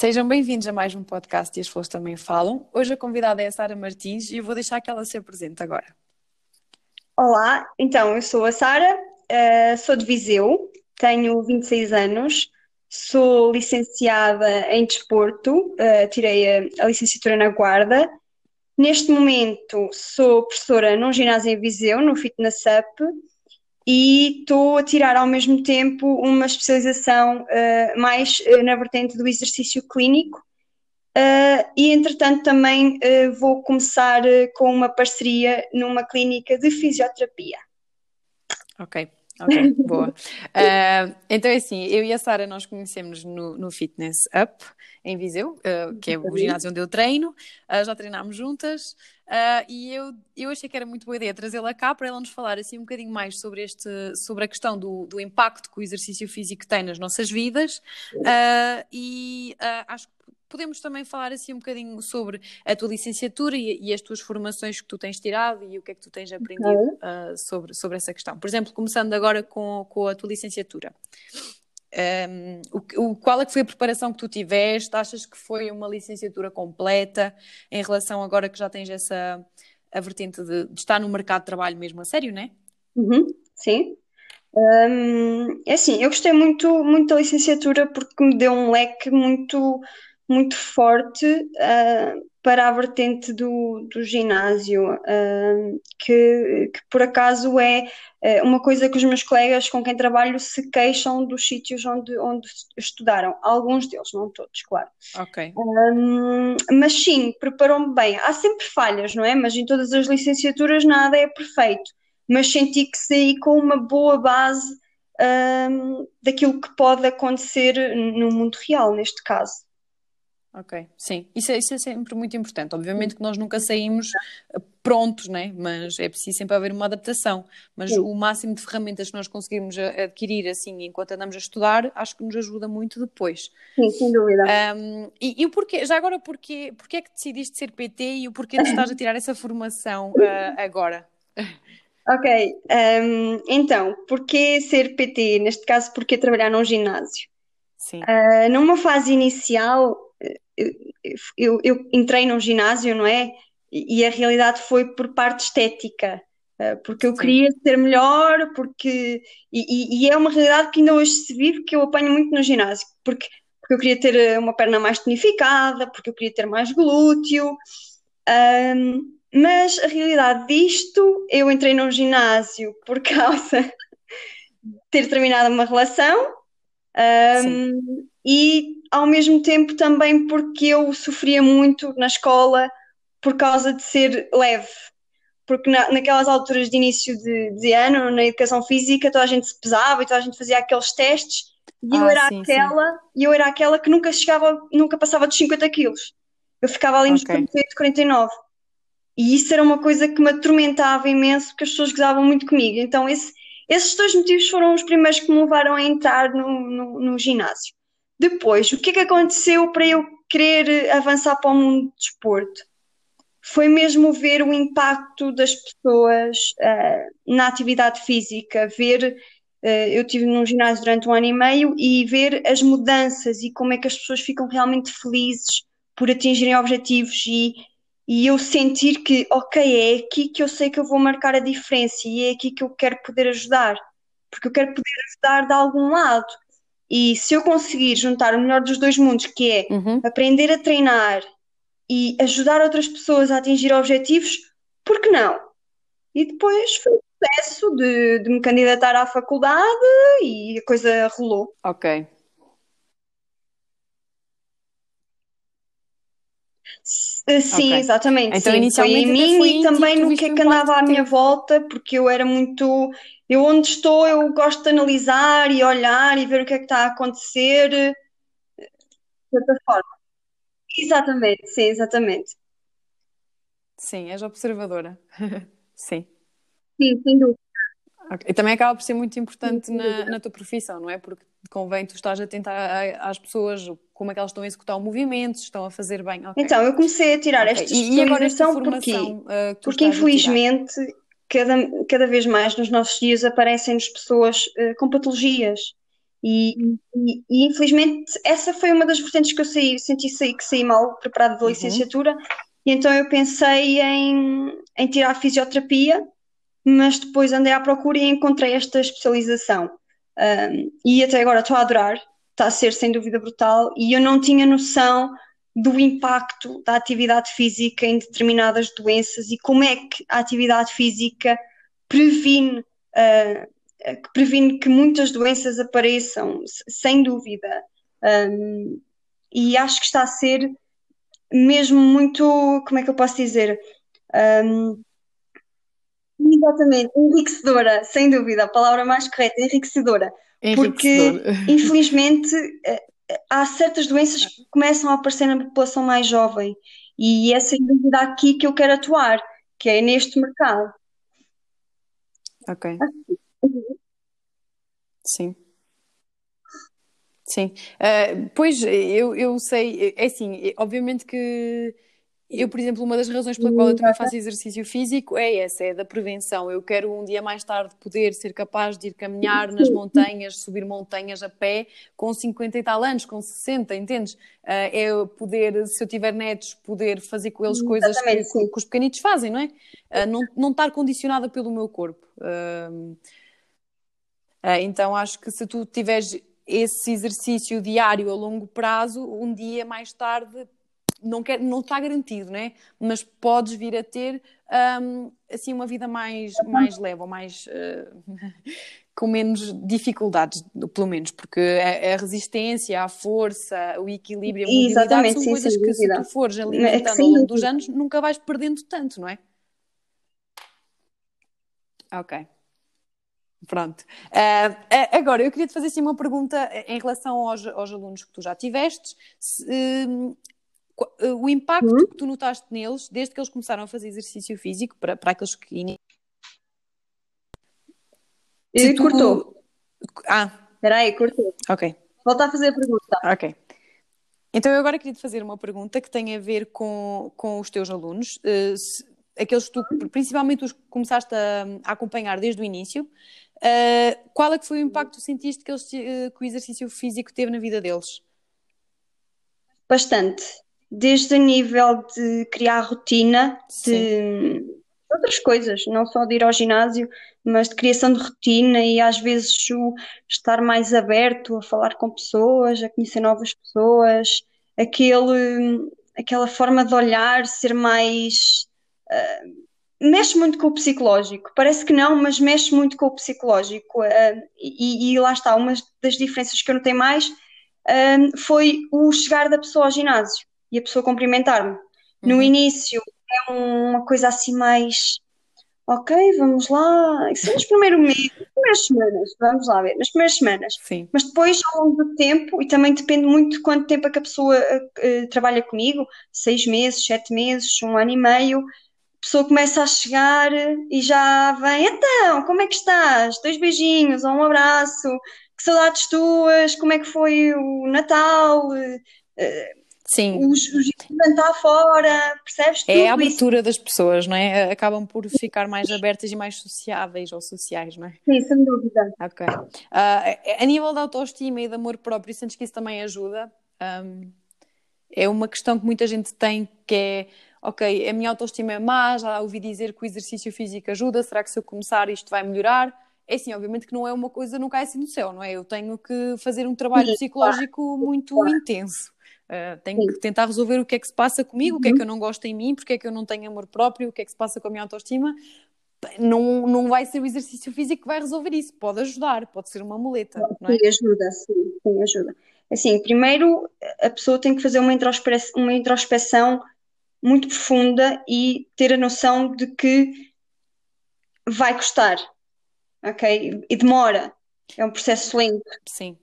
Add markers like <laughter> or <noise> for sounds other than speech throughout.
Sejam bem-vindos a mais um podcast e as flores também falam. Hoje a convidada é a Sara Martins e eu vou deixar que ela se apresente agora. Olá, então eu sou a Sara, uh, sou de Viseu, tenho 26 anos, sou licenciada em desporto, uh, tirei a, licenciatura na Guarda. Neste momento sou professora num ginásio em Viseu, no Fitness Up, e estou a tirar ao mesmo tempo uma especialização uh, mais uh, na vertente do exercício clínico uh, e entretanto também vou começar com uma parceria numa clínica de fisioterapia. Ok, ok, <laughs> boa. então é assim, eu e a Sara nós conhecemos no, no Fitness Up em Viseu, que é o ginásio onde eu treino, já treinámos juntas. Uh, e eu, eu achei que era muito boa ideia trazê-la cá para ela nos falar assim um bocadinho mais sobre, este, sobre a questão do, do impacto que o exercício físico tem nas nossas vidas uh, e uh, acho que podemos também falar assim um bocadinho sobre a tua licenciatura e, e, as tuas formações que tu tens tirado e o que é que tu tens aprendido sobre, sobre essa questão. Por exemplo, começando agora com, com a tua licenciatura. Um, o, o, qual é que foi a preparação que tu tiveste? Achas que foi uma licenciatura completa em relação agora que já tens essa a vertente de, de estar no mercado de trabalho mesmo a sério, não é? Uhum, sim. Um, é assim, eu gostei muito, muito da licenciatura porque me deu um leque muito, muito forte uh, para a vertente do, do ginásio, uh, que, que, por acaso é uh, uma coisa que os meus colegas com quem trabalho se queixam dos sítios onde, onde estudaram. Alguns deles, não todos, claro. Ok. Um, mas sim, preparou-me bem. Há sempre falhas, não é? Mas em todas as licenciaturas nada é perfeito. Mas senti que saí com uma boa base um, daquilo que pode acontecer no mundo real, neste caso. Ok, sim, isso é, isso é sempre muito importante. Obviamente que nós nunca saímos eh, prontos, né? mas é preciso sempre haver uma adaptação. Mas sim. o máximo de ferramentas que nós conseguimos adquirir assim enquanto andamos a estudar, acho que nos ajuda muito depois. Sim, sem dúvida. Um, e, e, o porquê, já agora, porquê, porquê é que decidiste ser PT e o porquê de <laughs> estás a tirar essa formação uh, agora? Ok, um, então, porquê ser PT? Neste caso, porquê trabalhar num ginásio? Sim. Uh, numa fase inicial, eu, eu entrei num ginásio, não é? E a realidade foi por parte estética, eh, porque eu Sim. queria ser melhor, porque e, e, é uma realidade que ainda hoje se vive que eu apanho muito no ginásio, porque, porque eu queria ter eh, uma perna mais tonificada, porque eu queria ter mais glúteo, um, mas a realidade disto, eu entrei num ginásio por <laughs> causa de ter terminado uma relação um, e ao mesmo tempo também porque eu sofria muito na escola por causa de ser leve. Porque na, naquelas alturas de início de, de, ano, na educação física, toda a gente se pesava e toda a gente fazia aqueles testes e ah, eu era sim, aquela, sim. e eu era aquela que nunca chegava, nunca passava dos 50 quilos. Eu ficava ali nos okay. 48, 49. E isso era uma coisa que me atormentava imenso porque as pessoas gozavam muito comigo. Então esse, esses dois motivos foram os primeiros que me levaram a entrar no, no, no ginásio. Depois, o que é que aconteceu para eu querer avançar para o mundo do desporto? Foi mesmo ver o impacto das pessoas uh, na atividade física, ver. Uh, eu estive num ginásio durante um ano e meio e ver as mudanças e como é que as pessoas ficam realmente felizes por atingirem objetivos e, e eu sentir que, ok, é aqui que eu sei que eu vou marcar a diferença e é aqui que eu quero poder ajudar, porque eu quero poder ajudar de algum lado. E se eu conseguir juntar o melhor dos dois mundos, que é uhum. aprender a treinar e ajudar outras pessoas a atingir objetivos, por que não? E depois foi o processo de, de me candidatar à faculdade e a coisa rolou. Ok. Sim, okay. exatamente. Então, sim. inicialmente foi em mim e também no que é que andava à minha volta, porque eu era muito eu onde estou, eu gosto de analisar e olhar e ver o que é que está a acontecer de outra forma. Exatamente, sim, exatamente. Sim, és observadora. <laughs> sim. Sim, sem dúvida. E também acaba por ser muito importante na, na, tua profissão, não é? Porque convém tu estás atenta às pessoas, como é que elas estão a executar o movimento, se estão a fazer bem. Okay. Então, eu comecei a tirar okay. esta especialização e, porque, uh, porque infelizmente cada, cada vez mais nos nossos dias aparecem-nos pessoas uh, com patologias E, e, e, infelizmente essa foi uma das vertentes que eu saí, senti sair, que saí mal preparada da uhum. licenciatura, e então eu pensei em, em tirar fisioterapia, mas depois andei à procura e encontrei esta especialização. Um, e até agora estou a adorar, está a ser sem dúvida brutal, e eu não tinha noção do impacto da atividade física em determinadas doenças e como é que a atividade física previne, uh, que previne que muitas doenças apareçam, sem dúvida. Um, e acho que está a ser mesmo muito, como é que eu posso dizer? Um, exatamente, enriquecedora, sem dúvida, a palavra mais correta, enriquecedora. Porque, <laughs> infelizmente, eh, há certas doenças que começam a aparecer na população mais jovem e é sem dúvida aqui que eu quero atuar, que é neste mercado. Ok. Sim. Sim. Uh, pois, eu, eu sei, é assim, obviamente que eu, por exemplo, uma das razões pela qual eu também faço exercício físico é essa, é da prevenção. Eu quero um dia mais tarde poder ser capaz de ir caminhar nas montanhas, subir montanhas a pé com 50 e tal anos, com 60, entendes? Uh, é poder, se eu tiver netos, poder fazer com eles coisas que, que, os pequenitos fazem, não é? Uh, não, não estar condicionada pelo meu corpo. Uh, então acho que se tu tiveres esse exercício diário a longo prazo, um dia mais tarde não, quer, não está garantido, né? mas podes vir a ter um, assim uma vida mais, mais leve ou mais uh, <laughs> com menos dificuldades, pelo menos, porque a, a, resistência, a força, o equilíbrio, a mobilidade Exatamente, são sim, coisas que se tu fores é alimentando ao longo dos anos nunca vais perdendo tanto, não é? Ok. Pronto. Uh, agora, eu queria te fazer assim, uma pergunta em relação aos, aos alunos que tu já tiveste. Se, uh, o impacto uhum. que tu notaste neles desde que eles começaram a fazer exercício físico para, para aqueles que. E tu... cortou. Ah. Espera aí, cortou. Ok. Volta a fazer a pergunta. Ok. Então, eu agora queria te fazer uma pergunta que tem a ver com, com os teus alunos. Uh, se, aqueles que tu, principalmente os que começaste a, a acompanhar desde o início, uh, qual é que foi o impacto que sentiste que, eles, que o exercício físico teve na vida deles? Bastante desde o nível de criar rotina, de outras coisas, não só de ir ao ginásio, mas de criação de rotina e às vezes o estar mais aberto a falar com pessoas, a conhecer novas pessoas, aquele, aquela forma de olhar, ser mais. Uh, mexe muito com o psicológico. Parece que não, mas mexe muito com o psicológico. Uh, e, e, lá está, uma das diferenças que eu notei mais uh, foi o chegar da pessoa ao ginásio e a pessoa cumprimentar-me. No uhum. início é uma coisa assim mais ok, vamos lá, isso é nos primeiros meses, nas primeiras semanas, vamos lá ver, nas primeiras semanas. Sim. Mas depois, ao longo do tempo, e também depende muito de quanto tempo é que a pessoa uh, trabalha comigo, seis meses, sete meses, um ano e meio, a pessoa começa a chegar e já vem, então, como é que estás? Dois beijinhos, ou um abraço, que saudades tuas, como é que foi o Natal? Uh, Sim. Os, os está fora, percebes? É a abertura isso. das pessoas, não é? Acabam por ficar mais abertas e mais sociáveis ou sociais, não é? Sim, sem dúvida. Ok. Uh, a nível da autoestima e de amor próprio, sentes que isso também ajuda? Um, é uma questão que muita gente tem que é ok, a minha autoestima é má, já ouvi dizer que o exercício físico ajuda, será que se eu começar isto vai melhorar? É assim, obviamente que não é uma coisa, não cai assim do céu, não é? Eu tenho que fazer um trabalho psicológico muito intenso. Uh, tenho Sim. que tentar resolver o que é que se passa comigo, uhum. o que é que uhum. eu não gosto em mim, porque é que eu não tenho amor próprio, o que é que se passa com a minha autoestima. Não, não vai ser o exercício físico que vai resolver isso, pode ajudar, pode ser uma muleta. Não é? Sim, ajuda, sim, sim, ajuda. Assim, primeiro a pessoa tem que fazer uma introspecção, uma introspecção muito profunda e ter a noção de que vai custar, ok? E demora, é um processo lento. Sim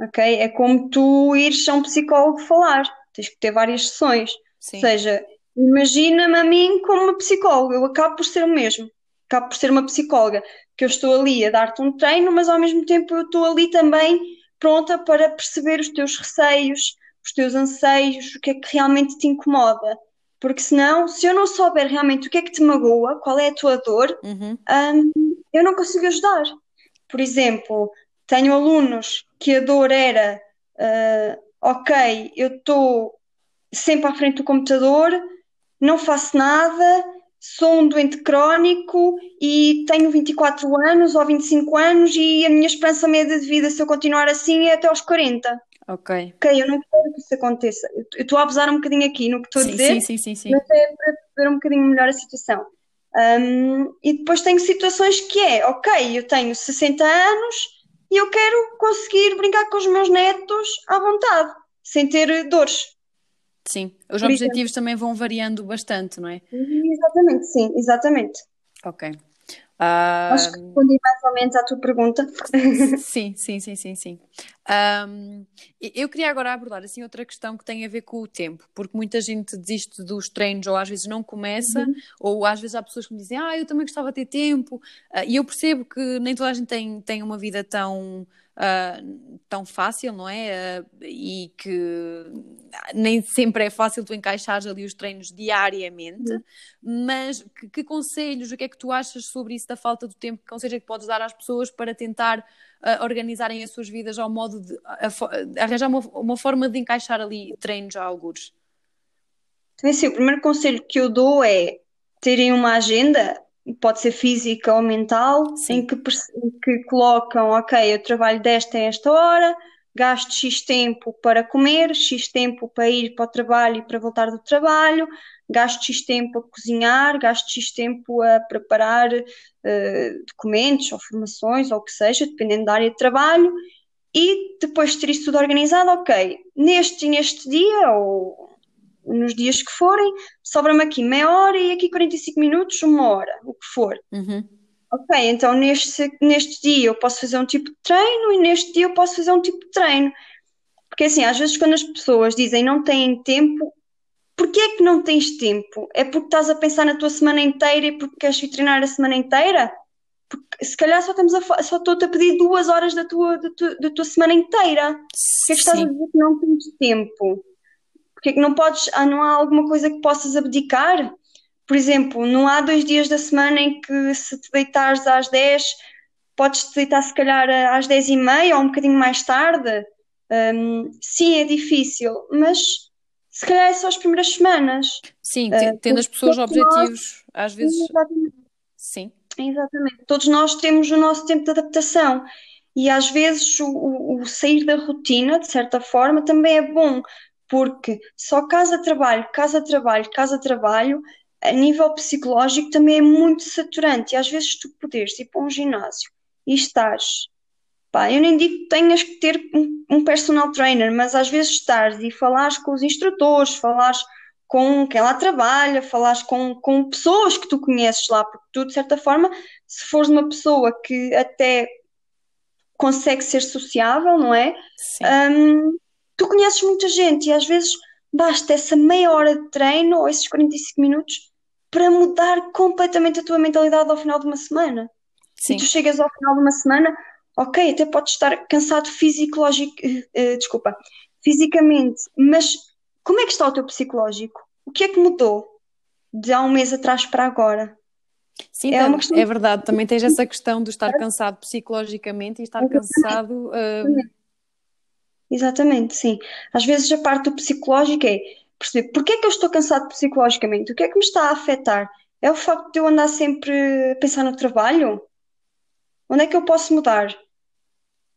ok? É como tu ires a um psicólogo falar, tens que ter várias sessões. Sim. Ou seja, imagina-me a mim como uma psicóloga, eu acabo por ser o mesmo, acabo por ser uma psicóloga, que eu estou ali a dar-te um treino, mas ao mesmo tempo eu estou ali também pronta para perceber os teus receios, os teus anseios, o que é que realmente te incomoda. Porque senão, se eu não souber realmente o que é que te magoa, qual é a tua dor, uhum. um, eu não consigo ajudar. Por exemplo, tenho alunos que a dor era, uh, ok, eu estou sempre à frente do computador, não faço nada, sou um doente crónico e tenho 24 anos ou 25 anos e a minha esperança média de vida, se eu continuar assim, é até aos 40. Ok. Ok, eu não quero que isso aconteça. Eu estou a abusar um bocadinho aqui no que estou a dizer, sim, sim, sim, sim. mas é para ver um bocadinho melhor a situação. Um, e depois tenho situações que é, ok, eu tenho 60 anos e eu quero conseguir brincar com os meus netos à vontade, sem ter dores. Sim, os Por objetivos também vão variando bastante, não é? Exatamente, sim, exatamente. Ok. Ah, Acho que respondi mais ou menos à tua pergunta. <laughs> sim, sim, sim, sim, sim. E- eu queria agora abordar assim outra questão que tem a ver com o tempo, porque muita gente desiste dos treinos ou às vezes não começa, ou às vezes há pessoas que me dizem, ah, eu também gostava de ter tempo, Ah, e eu percebo que nem toda a gente tem, tem uma vida tão, ah, tão fácil, não é? Ah, e que nem sempre é fácil tu encaixares ali os treinos diariamente, mas que, que conselhos, o que é que tu achas sobre isso da falta do tempo? Que conselhos é que podes dar às pessoas para tentar ah, organizarem as suas vidas ao modo de arranjar uma, uma forma de encaixar ali treinos a algures? Então, assim, o primeiro conselho que eu dou é terem uma agenda, pode ser física ou mental, Sim. em que, que colocam, ok, eu trabalho desta a esta hora, gasto X tempo para comer, X tempo para ir para o trabalho e para voltar do trabalho, gasto X tempo a cozinhar, gasto X tempo a preparar eh, documentos ou formações ou o que seja, dependendo da área de trabalho, e depois de ter isso tudo organizado, ok, neste e neste dia, ou nos dias que forem, sobra-me aqui meia hora e aqui 45 minutos, uma hora, o que for. Uhum. Ok, então neste, neste dia eu posso fazer um tipo de treino e neste dia eu posso fazer um tipo de treino. Porque assim, às vezes quando as pessoas dizem não têm tempo, porquê é que não tens tempo? É porque estás a pensar na tua semana inteira e porque queres ir treinar a semana inteira? Porque se calhar só, estamos a, só estou-te a pedir duas horas da tua, da tua, da tua semana inteira. Porquê é que estás a dizer que não tens tempo? Porquê é que não podes, ah, não há alguma coisa que possas abdicar? Por exemplo, não há dois dias da semana em que se te deitares às 10, podes te deitar se calhar às 10 e meia ou um bocadinho mais tarde. Hum, sim, é difícil, mas se calhar é só as primeiras semanas. Sim, Ah, te- tendo as pessoas todos nós- objetivos, às vezes, Exatamente. sim. Exatamente. Todos nós temos o nosso tempo de adaptação e às vezes o, o- o sair da rotina, de certa forma, também é bom, porque só casa-trabalho, casa-trabalho, casa-trabalho, a nível psicológico também é muito saturante e às vezes tu poderes ir para um ginásio e estares, pá, eu nem digo que tenhas que ter um, um personal trainer, mas às vezes estares e falares com os instrutores, falares com quem lá trabalha, falares com, com pessoas que tu conheces lá, porque tu, de certa forma, se fores uma pessoa que até consegue ser sociável, não é? Sim. Hum, tu conheces muita gente e às vezes basta essa meia hora de treino ou esses 45 minutos para mudar completamente a tua mentalidade ao final de uma semana. E Sim. tu chegas ao final de uma semana, ok, até podes estar cansado fisiológico, eh, eh, desculpa, fisicamente, mas como é que está o teu psicológico? O que é que mudou de há um mês atrás para agora? Sim, É uma questão é de- verdade. Também tens essa questão de estar cansado psicologicamente e estar cansado. ah, Exatamente, sim. Às vezes a parte do psicológico é perceber porque é que eu estou cansado psicologicamente? O que é que me está a afetar? É o facto de eu andar sempre a pensar no trabalho? Onde é que eu posso mudar?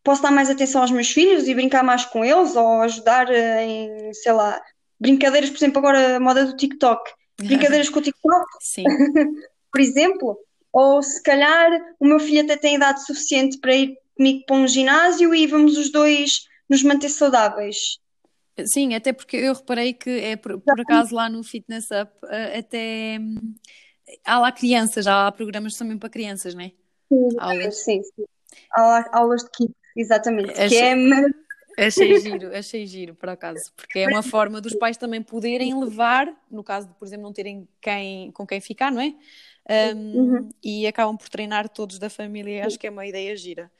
Posso dar mais atenção aos meus filhos e brincar mais com eles ou ajudar eh, em, sei lá, brincadeiras, por exemplo, agora a moda do TikTok. <laughs> Brincadeiras com o TikTok, sim, <laughs> por exemplo, ou se calhar o meu filho até tem idade suficiente para ir comigo para um ginásio e vamos os dois nos manter saudáveis. sim, até porque eu reparei que é por, por acaso lá no Fitness Up ah, até hum, há lá crianças, há lá programas também para crianças, não é? Aulas. Sim, sim. Aula- Aulas de kids, exatamente. Que Achei- é. Achei giro, achei giro, por acaso, porque é uma forma dos pais também poderem levar, no caso de, por exemplo, não terem quem, com quem ficar, não é? Um, Uhum. E acabam por treinar todos da família, acho que é uma ideia gira.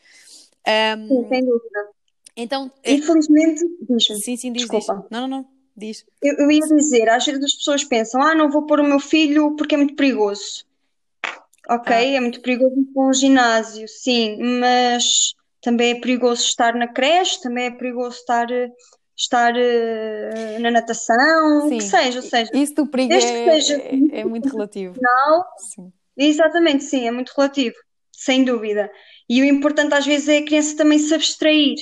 Um, Sim, sem dúvida. Então, é- Infelizmente, diz-me, sim, sim, diz, diz. desculpa. Não, não, não, diz. Eu, eu ia dizer, às vezes as pessoas pensam, ah, não vou pôr o meu filho porque é muito perigoso. Ok, Ah. é muito perigoso ir para um ginásio, sim, mas também é perigoso estar na creche, também é perigoso estar, estar uh, na natação, Sim. o que seja, ou seja, isso do perigo é, seja, é, é, muito relativo. Não, sim. Exatamente, sim, é muito relativo, sem dúvida. E o importante às vezes é a criança também se abstrair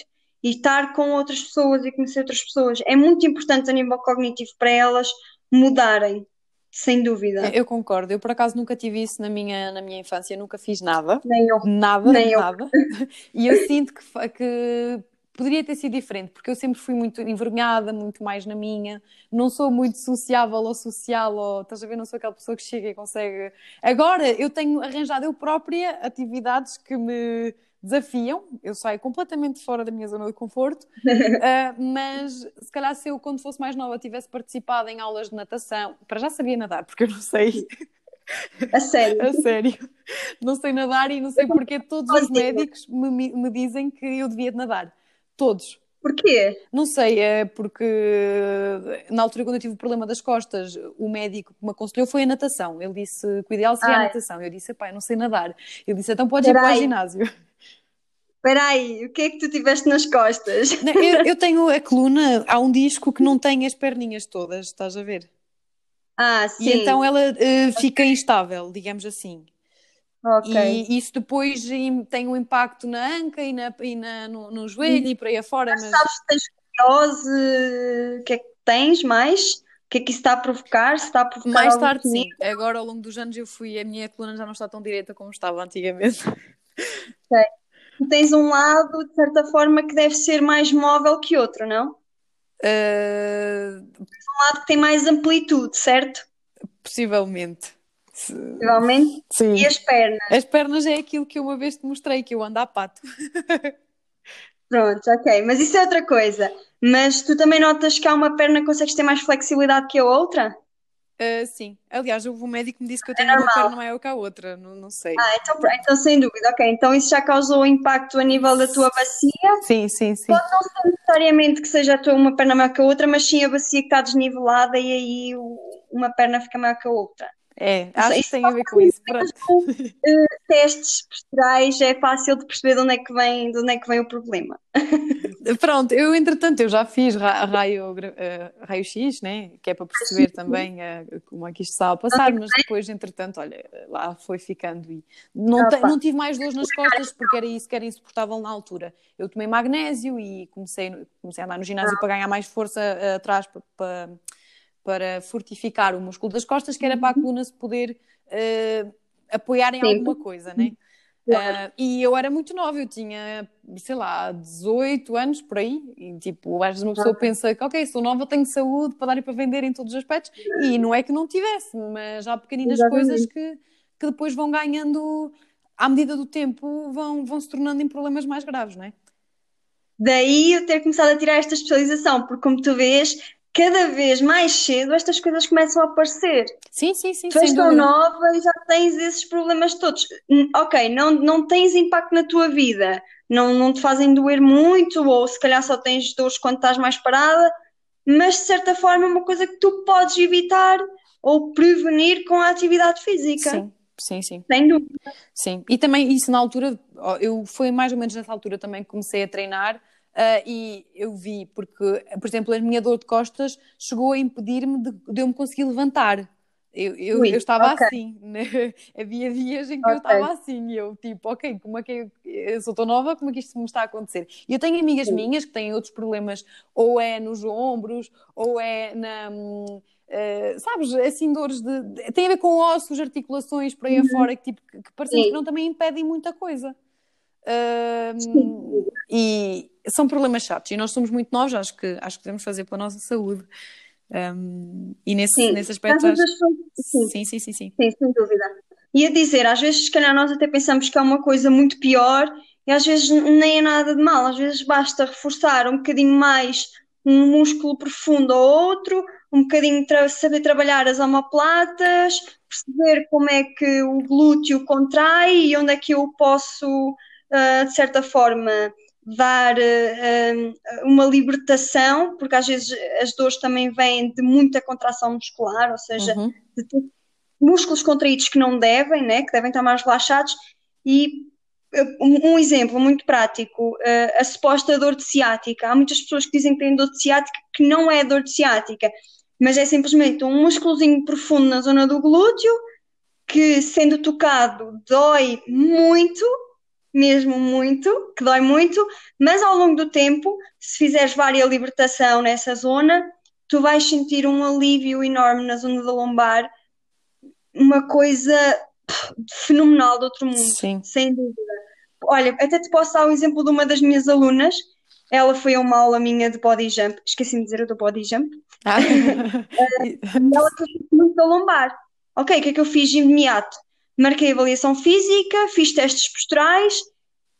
e estar com outras pessoas e conhecer outras pessoas. É muito importante a nível cognitivo para elas mudarem, sem dúvida. Eu concordo. Eu, por acaso, nunca tive isso na minha, na minha infância. Nunca fiz nada. Nem eu. Nada, Nem nada. Eu. <laughs> E eu sinto que, que poderia ter sido diferente, porque eu sempre fui muito envergonhada, muito mais na minha. Não sou muito sociável ou social, ou estás a ver? Não sou aquela pessoa que chega e consegue. Agora, eu tenho arranjado eu própria atividades que me desafiam, eu saio completamente fora da minha zona de conforto, uh, <laughs> mas se calhar se eu, quando fosse mais nova, tivesse participado em aulas de natação, para já sabia nadar, porque eu não sei. A sério? <laughs> A sério. Não sei nadar e não sei porque todos os médicos me, me dizem que eu devia nadar. Todos. Porquê? Não sei, é porque na altura quando eu tive o problema das costas, o médico que me aconselhou foi a natação. Ele disse que o ideal seria Ai. a natação. Eu disse, pai, não sei nadar. Ele disse, então podes ir para o ginásio. Espera aí, o que é que tu tiveste nas costas? Eu, eu, <laughs> tenho a coluna, há um disco que não tem as perninhas todas, estás a ver? Ah, sim. E então ela uh, fica instável, digamos assim. Ok. E isso depois tem um impacto na anca e, na, e na, no, no joelho e por aí afora. Mas, mas... sabes se tens escoliose, o que é que tens mais? O que é que isso está a provocar? Se está a provocar mais tarde, sim. Agora, ao longo dos anos, eu fui, a minha coluna já não está tão direita como estava antigamente. Ok tens um lado, de certa forma, que deve ser mais móvel que outro, não? Uh... Tens um lado que tem mais amplitude, certo? Possivelmente. Possivelmente. Sim. E as pernas? As pernas é aquilo que eu uma vez te mostrei, que eu ando a pato. <laughs> Pronto, ok. Mas isso é outra coisa. Mas tu também notas que há uma perna que consegues ter mais flexibilidade que a outra? Uh, sim, aliás, o médico me disse que eu tenho é uma perna maior que a outra, não, não sei. Ah, então, então sem dúvida, ok. Então isso já causou impacto a nível da tua bacia? Sim, sim, sim. Pode não ser necessariamente que seja a tua uma perna maior que a outra, mas sim a bacia que está desnivelada e aí uma perna fica maior que a outra. É, acho isso que tem a ver com isso. Pronto. Com, uh, testes posturais é fácil de perceber de onde é que vem, de onde é que vem o problema. <laughs> Pronto, eu entretanto eu já fiz raio, uh, raio X, né? Que é para perceber também uh, como é que isto está a passar, mas depois, entretanto, olha, lá foi ficando e não, te, não tive mais dores nas costas porque era isso que era insuportável na altura. Eu tomei magnésio e comecei, comecei a andar no ginásio para ganhar mais força atrás para, para para fortificar o músculo das costas, que era para a uhum. coluna se poder uh, apoiar em Sim. alguma coisa, né? Claro. Uh, e eu era muito nova, eu tinha, sei lá, 18 anos por aí, e tipo, às vezes uma pessoa pensa que, ok, sou nova, tenho saúde para dar e para vender em todos os aspectos, e não é que não tivesse, mas há pequeninas Exatamente. coisas que, que depois vão ganhando, à medida do tempo, vão, vão se tornando em problemas mais graves, não é? Daí eu ter começado a tirar esta especialização, porque como tu vês, cada vez mais cedo estas coisas começam a aparecer. Sim, sim, sim. Tu és tão nova e já tens esses problemas todos. Ok, não, não tens impacto na tua vida, não, não te fazem doer muito, ou se calhar só tens dores quando estás mais parada, mas de certa forma é uma coisa que tu podes evitar ou prevenir com a atividade física. Sim. Sim, sim. Sem dúvida. Sim, e também isso na altura, eu foi mais ou menos nessa altura também que comecei a treinar Uh, e eu vi, porque, por exemplo, a minha dor de costas chegou a impedir-me de, de eu me conseguir levantar. Eu, eu, Ui, eu estava okay. assim, né? <laughs> havia dias em que okay. eu estava assim, e eu tipo, ok, como é que eu, eu sou tão nova, como é que isto me está a acontecer? E eu tenho amigas Sim. minhas que têm outros problemas, ou é nos ombros, ou é na. Uh, sabes, assim, dores de. Tem a ver com ossos, articulações por aí uhum. afora, que, tipo, que, que parecem que não também impedem muita coisa. E, são problemas chatos e nós somos muito novos, acho que, acho que devemos fazer pela nossa saúde. Um, e nesse, sim. nesse aspecto. Acho... Sim. sim, sim, sim, sim. Sim, sem dúvida. E a dizer, às vezes, se calhar, nós até pensamos que é uma coisa muito pior e às vezes nem é nada de mal, às vezes basta reforçar um bocadinho mais um músculo profundo ou outro, um bocadinho tra saber trabalhar as omoplatas, perceber como é que o glúteo contrai e onde é que eu posso, uh, de certa forma, dar uh, uma libertação, porque às vezes as dores também vêm de muita contração muscular, ou seja, uhum. de músculos contraídos que não devem, né, que devem estar mais relaxados, e um exemplo muito prático, a suposta dor de ciática. Há muitas pessoas que dizem que têm dor de ciática que não é dor de ciática, mas é simplesmente um músculozinho profundo na zona do glúteo que, sendo tocado, dói muito, mesmo muito, que dói muito, mas ao longo do tempo, se fizeres várias libertação nessa zona, tu vais sentir um alívio enorme na zona da lombar, uma coisa fenomenal do outro mundo, Sim. sem dúvida. Olha, até te posso dar o um exemplo de uma das minhas alunas. Ela foi a uma aula minha de body jump, esqueci-me de dizer do body jump. Ah. <laughs> ela fez muito da lombar. Ok, o que é que eu fiz de imediato? Marquei avaliação física, fiz testes posturais,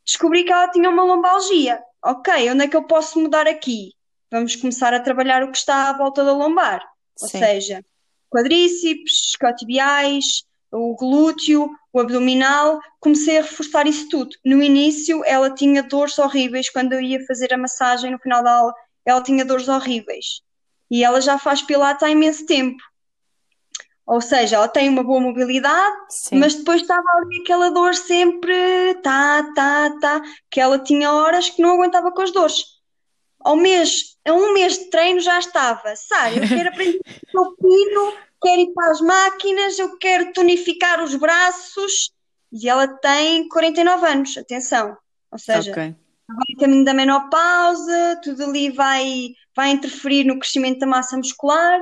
descobri que ela tinha uma lombalgia. Ok, onde é que eu posso mudar aqui? Vamos começar a trabalhar o que está à volta da lombar. Ou seja, quadríceps, escotibiais, o glúteo, o abdominal, comecei a reforçar isso tudo. No início, ela tinha dores horríveis quando eu ia fazer a massagem no final da aula, ela tinha dores horríveis. E ela já faz pilates há imenso tempo. Ou seja, ela tem uma boa mobilidade, Sim. mas depois estava ali aquela dor sempre, tá, tá, tá, que ela tinha horas que não aguentava com as dores. Ao mês, a um mês de treino já estava, sabe, eu quero aprender o pino, quero ir para as máquinas, eu quero tonificar os braços, e ela tem 49 anos, atenção. Ou seja, okay. vai caminho da menopausa, tudo ali vai, vai interferir no crescimento da massa muscular,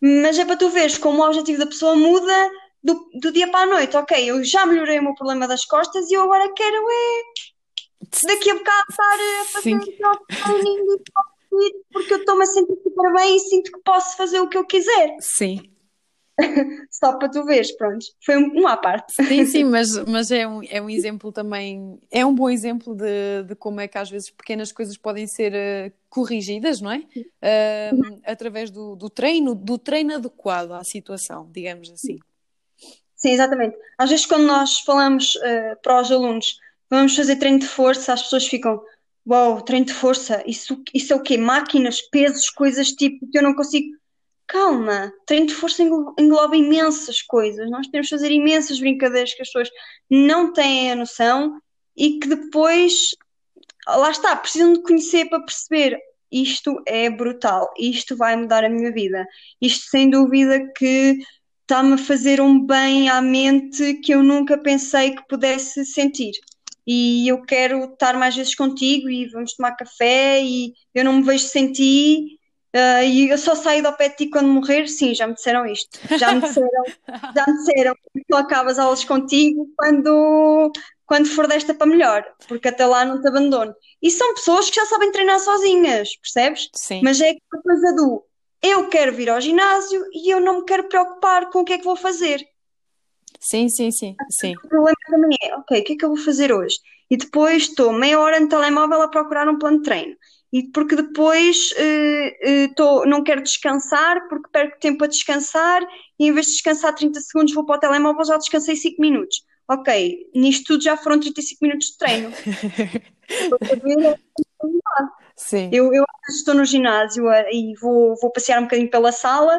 mas é para tu veres como o objetivo da pessoa muda do, do dia para a noite. Ok, eu já melhorei o meu problema das costas e eu agora quero é daqui a bocado estar a fazer o training porque eu estou-me a sentir super bem e sinto que posso fazer o que eu quiser. Sim. <laughs> Só para tu veres, pronto. Foi uma à parte. Sim, sim, <laughs> mas, mas é, um, é um exemplo também, é um bom exemplo de, de como é que às vezes pequenas coisas podem ser uh, corrigidas, não é? Uh, através do, do treino, do treino adequado à situação, digamos assim. Sim, exatamente. Às vezes quando nós falamos uh, para os alunos, vamos fazer treino de força, as pessoas ficam, uau, wow, treino de força, isso, isso é o quê? Máquinas, pesos, coisas tipo que eu não consigo calma, treino de força engloba imensas coisas. Nós temos de fazer imensas brincadeiras que as pessoas não têm a noção e que depois, lá está, precisam de conhecer para perceber. Isto é brutal, isto vai mudar a minha vida. Isto, sem dúvida, que está-me a fazer um bem à mente que eu nunca pensei que pudesse sentir. E eu quero estar mais vezes contigo e vamos tomar café e eu não me vejo sem ti Uh, e eu só saio do pé de ti quando morrer? Sim, já me disseram isto. Já me disseram, já me disseram que tu acabas aulas contigo quando, quando for desta para melhor, porque até lá não te abandono. E são pessoas que já sabem treinar sozinhas, percebes? Sim. Mas é a coisa do eu quero vir ao ginásio e eu não me quero preocupar com o que é que vou fazer. Sim, sim, sim. sim. O problema também é, ok, o que é que eu vou fazer hoje? E depois estou meia hora no telemóvel a procurar um plano de treino e porque depois uh, uh, tô, não quero descansar, porque perco tempo a descansar e em vez de descansar 30 segundos vou para o telemóvel, já descansei 5 minutos. Ok, nisto tudo já foram 35 minutos de treino. <laughs> Sim. Eu, eu estou no ginásio e vou, vou passear um bocadinho pela sala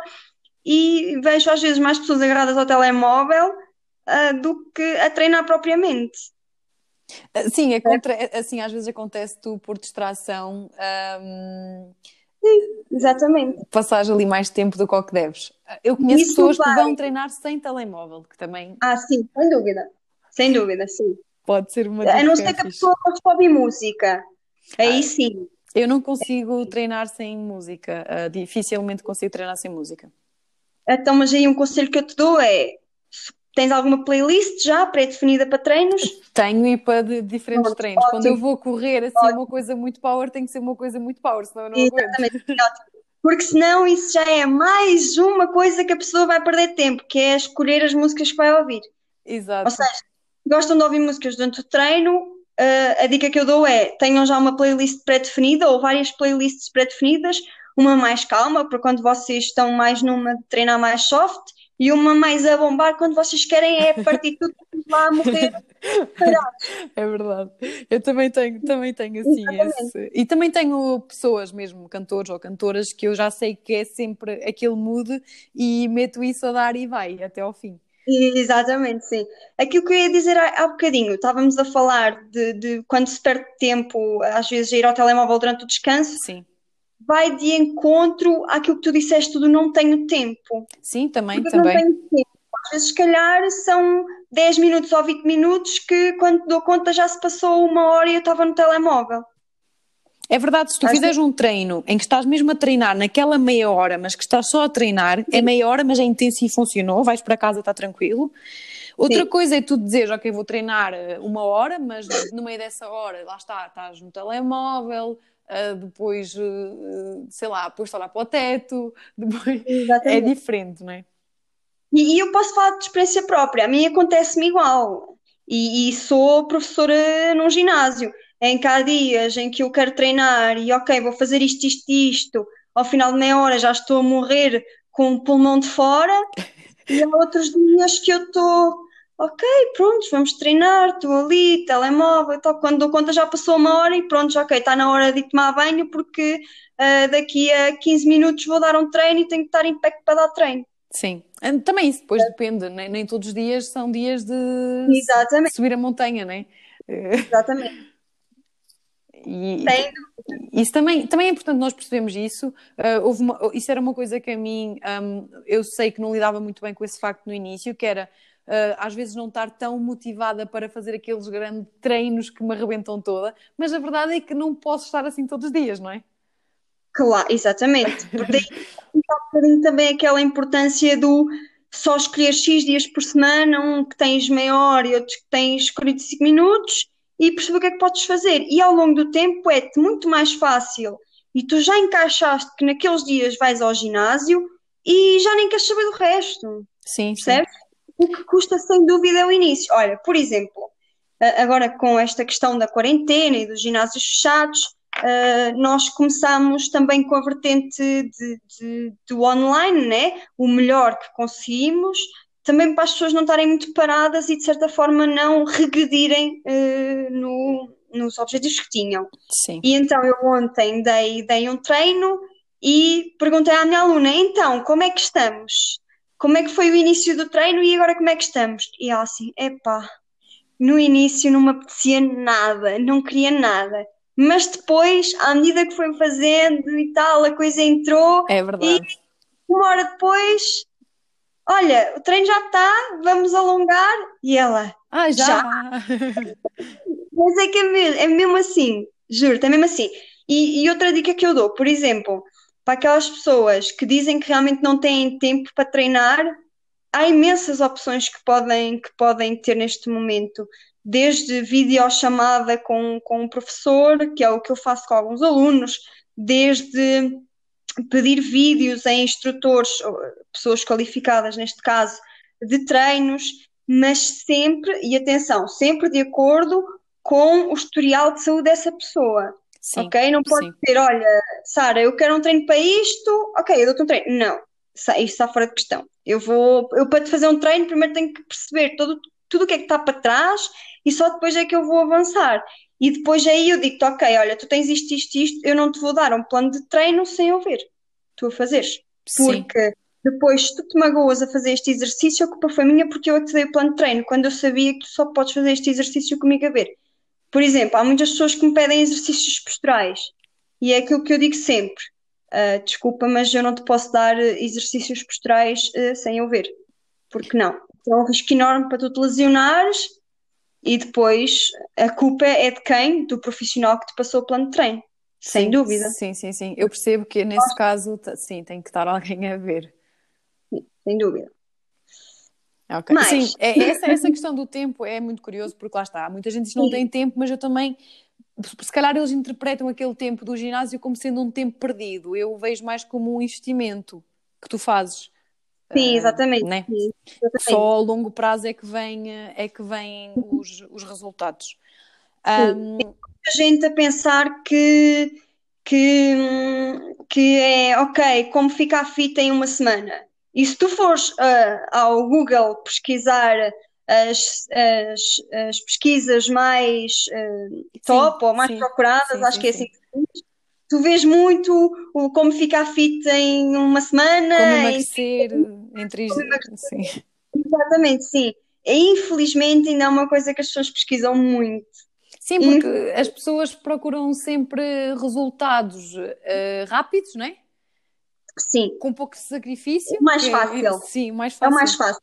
e vejo às vezes mais pessoas agarradas ao telemóvel uh, do que a treinar propriamente. Ah, sim, é contra, é, assim, às vezes acontece tu por distração. Um, Sim, exatamente. Passares ali mais tempo do que o que deves. Eu conheço Isso pessoas vai. que vão treinar sem telemóvel, que também. Ah, sim, sem dúvida. Sem dúvida, sim. Pode ser uma A não ser que a pessoa goste de ouvir música. Aí ah, sim. Eu não consigo treinar sem música. Uh, dificilmente consigo treinar sem música. Então, mas aí um conselho que eu te dou é Tens alguma playlist já pré-definida para treinos? Tenho e para diferentes treinos. Ótimo. Quando eu vou correr assim ótimo. uma coisa muito power, tem que ser uma coisa muito power, senão eu não Exatamente. aguento. Porque senão isso já é mais uma coisa que a pessoa vai perder tempo, que é escolher as músicas que vai ouvir. Exato. Ou seja, gostam de ouvir músicas durante o treino, uh, a dica que eu dou é tenham já uma playlist pré-definida ou várias playlists pré-definidas, uma mais calma, para quando vocês estão mais numa de treinar mais soft, e uma mais a bombar quando vocês querem é partir tudo lá a morrer. <laughs> É verdade. Eu também tenho, também tenho assim esse. E também tenho pessoas, mesmo cantores ou cantoras, que eu já sei que é sempre aquele mood e meto isso a dar e vai até ao fim. Exatamente, sim. Aquilo que eu ia dizer há, há bocadinho, estávamos a falar de, de quando se perde tempo, às vezes, ir ao telemóvel durante o descanso. Sim. Vai de encontro àquilo que tu disseste do não tenho tempo. Sim, também, Porque também. não tenho tempo. Às vezes, se calhar, são 10 minutos ou 20 minutos que, quando dou conta, já se passou uma hora e eu estava no telemóvel. É verdade, se tu Acho fizeres um treino em que estás mesmo a treinar naquela meia hora, mas que estás só a treinar, é meia hora, mas é intenso e funcionou, vais para casa, está tranquilo. Outra Sim. coisa é tu dizeres, ok, vou treinar eh, uma hora, mas no meio dessa hora, lá está, estás no telemóvel, eh, depois, eh, sei lá, depois olhar para o teto, <laughs> depois... É Exatamente. diferente, não é? E, e eu posso falar de experiência própria, a mim acontece-me igual. E, e sou professora num ginásio, em que há dias em que eu quero treinar e ok, vou fazer isto, isto, isto, ao final de meia hora já estou a morrer com o pulmão de fora, <laughs> e há outros dias que eu estou, ok, pronto, vamos treinar, estou ali, telemóvel, e tal. quando dou conta já passou uma hora e pronto, já ok, está na hora de tomar banho porque ah, daqui a 15 minutos vou dar um treino e tenho que estar em pé para dar treino. Sim. Eh, Também isso depois depende, nem, nem todos os dias são dias de Exatamente, subir a montanha, não é? <laughs> Exatamente. E, Isso também, também é importante nós percebemos isso. Ah, houve uma- isso era uma coisa que a mim, ahm, eu sei que não lidava muito bem com esse facto no início, que era ah, às vezes não estar tão motivada para fazer aqueles grandes treinos que me arrebentam toda, mas a verdade é que não posso estar assim todos os dias, não é? Claro, exatamente. <laughs> Porque daí um também aquela importância do só escolher X dias por semana, um que tens meia hora e outros que tens 45 minutos, e perceber o que é que podes fazer. E ao longo do tempo é-te muito mais fácil e tu já encaixaste que naqueles dias vais ao ginásio e já nem queres saber do resto, Sim, sim. O que custa sem dúvida é o início. Olha, por exemplo, agora com esta questão da quarentena e dos ginásios fechados, nós começámos também com a vertente de, de- do online, né? O melhor que conseguimos, também para as pessoas não estarem muito paradas e de certa forma não regredirem uh, no- nos objetivos que tinham. Sim. E então eu ontem dei, dei um treino e perguntei à minha aluna, então, como é que estamos? Como é que foi o início do treino e agora como é que estamos? E ela assim, epá, no início não me apetecia nada, não queria nada. Mas depois, à medida que foi fazendo e tal, a coisa entrou, É verdade. uma hora depois, olha, o treino já está, vamos alongar. E ela, Ah, já! Já. <laughs> mas é que é mesmo, é mesmo assim, juro, é mesmo assim. E, e outra dica que eu dou, por exemplo, para aquelas pessoas que dizem que realmente não têm tempo para treinar, há imensas opções que podem, que podem ter neste momento. Desde videochamada com, com um professor, que é o que eu faço com alguns alunos, desde pedir vídeos a instrutores, pessoas qualificadas neste caso, de treinos, mas sempre, e atenção, sempre de acordo com o historial de saúde dessa pessoa. Sim, Ok? Não pode sim. ser, olha, Sara, eu quero um treino para isto, ok, eu dou-te um treino. Não, isso está fora de questão. Eu vou, eu para te fazer um treino, primeiro tenho que perceber todo, tudo o que é que está para trás e só depois é que eu vou avançar. E depois aí eu digo-te, ok, olha, tu tens isto, isto, isto, eu não te vou dar um plano de treino sem eu ver. Tu a fazeres. Sim. Porque depois, se tu te magoas a fazer este exercício, a culpa foi minha porque eu te dei o plano de treino, quando eu sabia que tu só podes fazer este exercício comigo a ver. Por exemplo, há muitas pessoas que me pedem exercícios posturais e é aquilo que eu digo sempre: ah, desculpa, mas eu não te posso dar exercícios posturais eh, sem eu ver. Porque não? É um risco enorme para tu te lesionares e depois a culpa é de quem? Do profissional que te passou o plano de treino. Sem Sim, dúvida, Sim, sim, sim. Eu percebo que nesse caso, sim, tem que estar <laughs> alguém a ver. sem dúvida. Ok. Mas- Sim, é, essa, essa questão do tempo é muito curioso porque lá está, muita gente diz que não Sim. tem tempo, mas eu também, se calhar eles interpretam aquele tempo do ginásio como sendo um tempo perdido. Eu vejo mais como um investimento que tu fazes. Sim, Ah, exatamente. né? Sim, exatamente. Só a longo prazo é que vem, é que vêm os, os resultados. Ahm, muita gente a pensar que, que, hum, que é ok, como ficar fit em uma semana. E se tu fores ah, ao Google pesquisar as, as, as pesquisas mais ah, top ou mais sim, procuradas, sim, acho sim, que é sim. assim que diz, tu vês muito o como ficar fit em uma semana, como em emagrecer em três dias. Sim. Exatamente, sim. Infelizmente ainda é uma coisa que as pessoas pesquisam muito. Sim, porque as pessoas procuram sempre resultados uh, rápidos, não é? Sim. Com pouco sacrifício. O mais fácil. É, sim, mais fácil. É o mais fácil.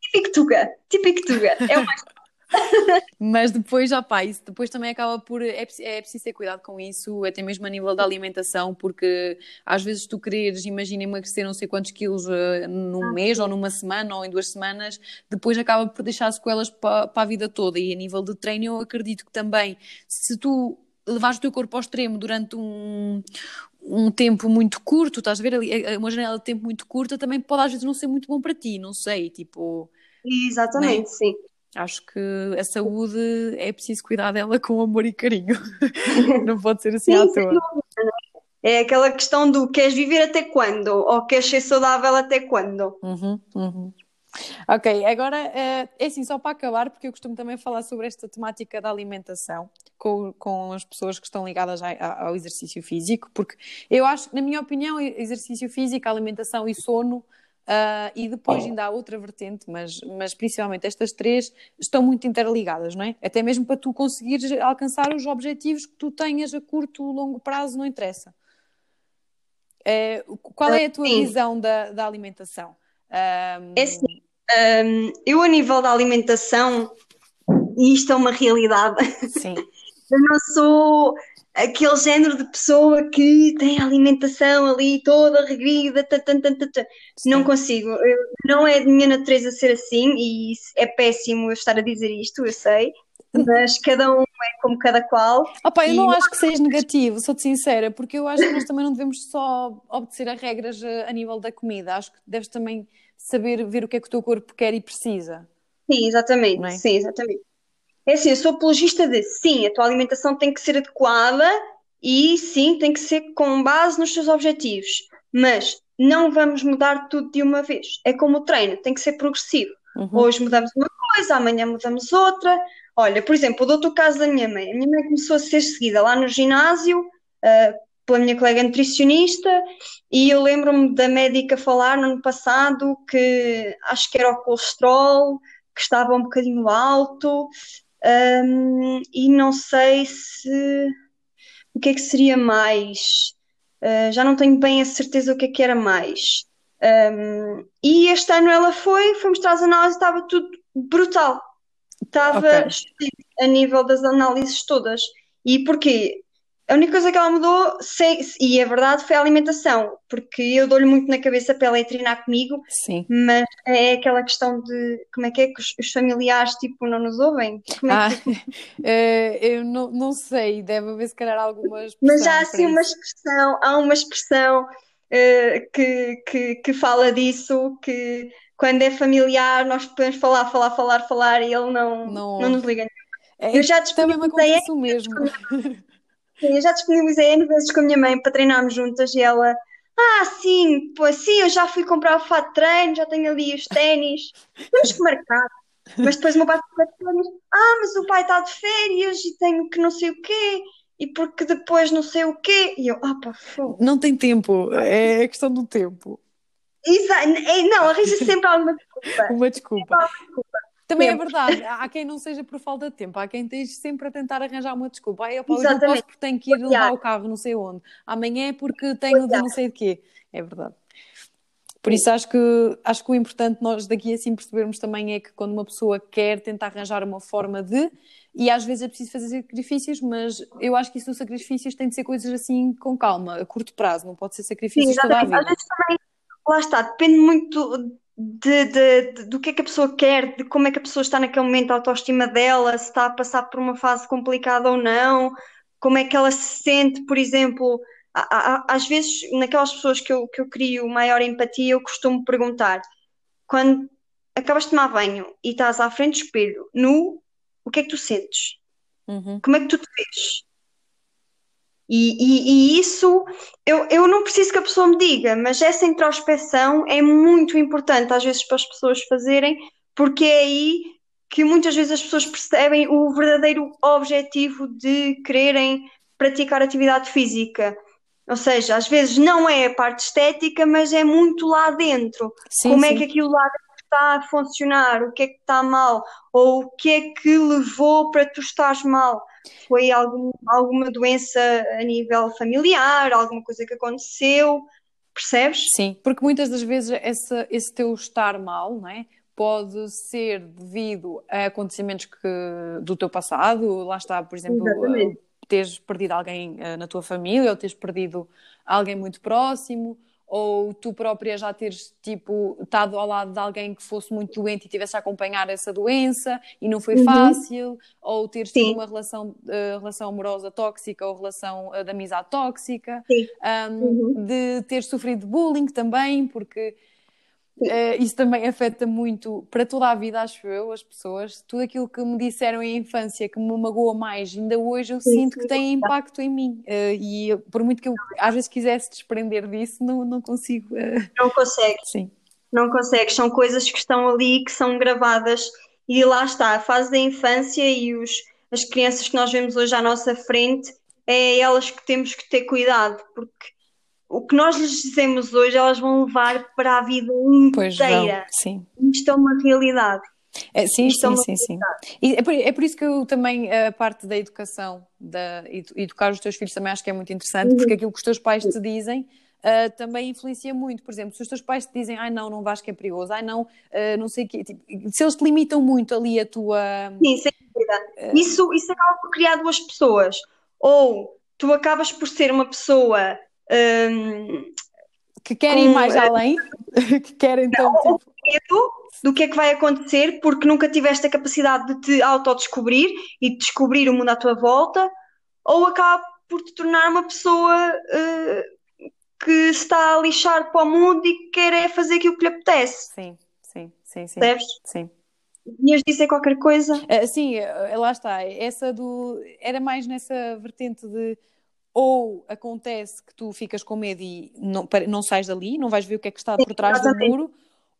Típico Tuga. Típico Tuga. É o mais <laughs> Mas depois, já pá, isso depois também acaba por. É, é preciso ter cuidado com isso, até mesmo a nível da alimentação, porque às vezes tu quereres, imagina emagrecer não sei quantos quilos uh, num ah, mês, sim. ou numa semana, ou em duas semanas, depois acaba por deixar sequelas para, para a vida toda. E a nível de treino, eu acredito que também, se tu levares o teu corpo ao extremo durante um, um tempo muito curto, estás a ver ali, uma janela de tempo muito curta, também pode às vezes não ser muito bom para ti, não sei, tipo. Exatamente, né? sim. Acho que a saúde é preciso cuidar dela com amor e carinho. <laughs> Não pode ser assim Sim, à toa. É? é aquela questão do queres viver até quando? Ou queres ser saudável até quando? Uhum, uhum. Ok, agora eh, é assim, só para acabar, porque eu costumo também falar sobre esta temática da alimentação com, com as pessoas que estão ligadas ao exercício físico, porque eu acho, na minha opinião, exercício físico, alimentação e sono Uh, e depois ainda há outra vertente, mas, mas principalmente estas três estão muito interligadas, não é? Até mesmo para tu conseguires alcançar os objetivos que tu tenhas a curto ou longo prazo, não interessa. Uh, qual é a tua Sim. visão da, da alimentação? É assim, um, eu a nível da alimentação, e isto é uma realidade, Sim. <laughs> eu não sou aquele género de pessoa que tem a alimentação ali toda regrida, não consigo, eu, não é de minha natureza ser assim e é péssimo eu estar a dizer isto, eu sei, mas cada um é como cada qual. Opa, eu não acho que seja negativo, sou-te sincera, porque eu acho que nós <laughs> também não devemos só obedecer a regras eh, a nível da comida, acho que deves também saber ver o que é que o teu corpo quer e precisa. Sim, exatamente, é? sim, exatamente. É assim, eu sou apologista de sim, a tua alimentação tem que ser adequada e sim, tem que ser com base nos teus objetivos, mas não vamos mudar tudo de uma vez. É como o treino, tem que ser progressivo. Uhum. Hoje mudamos uma coisa, amanhã mudamos outra. Olha, por exemplo, eu dou-te o caso da minha mãe. A minha mãe começou a ser seguida lá no ginásio uh, pela minha colega nutricionista e eu lembro-me da médica falar no ano passado que acho que era o colesterol, que estava um bocadinho alto um, e não sei se o que é que seria mais. Uh, já não tenho bem a certeza o que é que era mais. Um, e este ano ela foi, foi mostrar as análises, estava tudo brutal. Estava okay. a nível das análises todas. E porquê? A única coisa que ela mudou, sei, e é verdade, foi a alimentação, porque eu dou-lhe muito na cabeça para ela ir treinar comigo, Sim. mas é aquela questão de como é que é que os, os familiares tipo, não nos ouvem? Como é ah, que... <laughs> uh, eu não, não sei, deve haver se calhar algumas. Mas há assim uma expressão, há uma expressão uh, que, que, que fala disso, que quando é familiar nós podemos falar, falar, falar, falar e ele não, não... não nos liga. É, eu já também me acontece o mesmo. Sim, eu já disponibilizei N vezes com a minha mãe para treinarmos juntas e ela, ah, sim, pois sim, eu já fui comprar o fato de treino, já tenho ali os ténis, <laughs> temos que marcar. Mas depois o meu pai ténis, ah, mas o pai está de férias e tenho que não sei o quê, e porque depois não sei o quê. E eu, ah, pá. Não tem tempo, é questão do tempo. Exato, é, não, arranja sempre alguma desculpa. <laughs> Uma desculpa. Alguma desculpa. Também é verdade, <laughs> há quem não seja por falta de tempo, há quem esteja sempre a tentar arranjar uma desculpa. Ai, opa, hoje não posso porque tenho que ir levar o carro não sei onde. Amanhã é porque tenho de não sei de quê. É verdade. Por isso acho que, acho que o importante nós daqui assim percebermos também é que quando uma pessoa quer tentar arranjar uma forma de, e às vezes é preciso fazer sacrifícios, mas eu acho que isso dos sacrifícios tem de ser coisas assim com calma, a curto prazo, não pode ser sacrifícios Sim, toda a vida. Às vezes também, lá está, depende muito de, de, de, do que é que a pessoa quer, de como é que a pessoa está naquele momento, a autoestima dela, se está a passar por uma fase complicada ou não, como é que ela se sente, por exemplo, às vezes naquelas pessoas que eu, que eu crio maior empatia, eu costumo perguntar, quando acabas de tomar banho e estás à frente do espelho, nu, o que é que tu sentes? Uhum. Como é que tu te vês? E, e, e, isso eu, eu não preciso que a pessoa me diga, mas essa introspeção é muito importante às vezes para as pessoas fazerem, porque é aí que muitas vezes as pessoas percebem o verdadeiro objetivo de quererem praticar atividade física. Ou seja, às vezes não é a parte estética, mas é muito lá dentro. Sim, Como é sim. é que aquilo lá dentro está a funcionar, o que é que está mal, ou o que é que levou para tu estares mal. Foi algum, alguma doença a nível familiar, alguma coisa que aconteceu, percebes? Sim, porque muitas das vezes esse, esse teu estar mal, não é? Pode ser devido a acontecimentos que, do teu passado, lá está, por exemplo, Exatamente. teres perdido alguém eh, na tua família ou teres perdido alguém muito próximo, ou tu própria já teres tipo estado ao lado de alguém que fosse muito doente e tivesse a acompanhar essa doença e não foi uhum. fácil, ou teres tido uma relação, uh, relação amorosa tóxica ou relação uh, de amizade tóxica, um, uhum. de ter sofrido bullying também, porque Uh, isso também afeta muito para toda a vida, acho eu, as pessoas. Tudo aquilo que me disseram em infância que me magoa mais, ainda hoje eu sinto que tem impacto em mim. Uh, e por muito que eu às vezes quisesse desprender disso, não, não consigo. Uh... Não consegues. Sim. Não consegues. São coisas que estão ali, que são gravadas. E lá está, a fase da infância e os, as crianças que nós vemos hoje à nossa frente, é elas que temos que ter cuidado, porque o que nós lhes dizemos hoje, elas vão levar para a vida inteira. sim. Isto é uma realidade. É, sim, Isto é sim, é sim, sim. E é por, é por, isso que eu também, a parte da educação, da, educar os teus filhos também acho que é muito interessante, uhum. porque aquilo que os teus pais te dizem Uh, também influencia muito. Por exemplo, se os teus pais te dizem, ai não, não vais que é perigoso, ai não, uh, não sei o quê, tipo, se eles te limitam muito ali a tua. Sim, sem dúvida. Uh... Isso, isso acaba por criar duas pessoas. Ou tu acabas por ser uma pessoa um, que querem ir mais além, <laughs> que querem então. Não, tipo... medo do que é que vai acontecer porque nunca tiveste a capacidade de te autodescobrir e de descobrir o mundo à tua volta, ou acaba por te tornar uma pessoa uh, que está a lixar para o mundo e que quer é fazer aquilo que lhe apetece. Sim, sim, sim, sim. Percebes? Sim. Ias dizer qualquer coisa? Uh, sim, eh, lá está. Essa do. Era mais nessa vertente de ou acontece que tu ficas com medo e não, não sais dali, não vais ver o que é que está por trás do muro,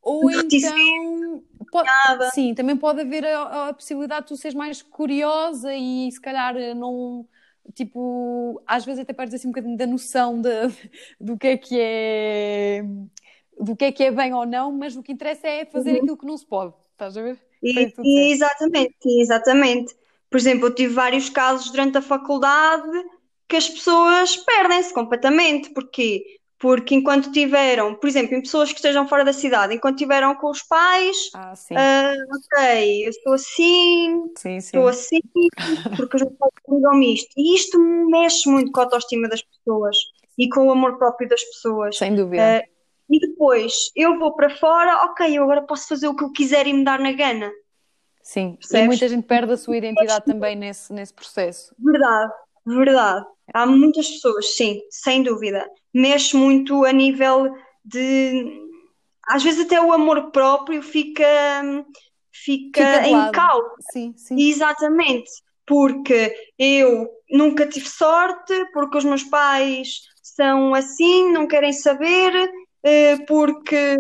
ou então pode, sim, também pode haver a, a, possibilidade de tu seres mais curiosa e se calhar não tipo, às vezes até perdes assim um bocadinho da noção de, <laughs> do que é que é do que é que é bem ou não, mas o que interessa é fazer uhum. aquilo que não se pode, estás a ver? E, e exatamente, exatamente. Por exemplo, eu tive vários casos durante a faculdade que as pessoas perdem-se completamente. Porquê? Porque enquanto tiveram, por exemplo, em pessoas que estejam fora da cidade, enquanto tiveram com os pais, ah, uh, ok, eu estou assim, sim, estou assim, porque os meus pais ligam-me isto. E isto mexe muito com a autoestima das pessoas e com o amor próprio das pessoas. Sem dúvida. Uh, e depois eu vou para fora, ok, eu agora posso fazer o que eu quiser e me dar na gana. Sim, Percebes? e muita gente perde a sua identidade também nesse, nesse processo. Verdade, verdade. Há muitas pessoas, sim, sem dúvida. Mexe muito a nível de. Às vezes até o amor próprio fica, fica, fica em causa. Sim, sim. Exatamente. Porque eu nunca tive sorte, porque os meus pais são assim, não querem saber, porque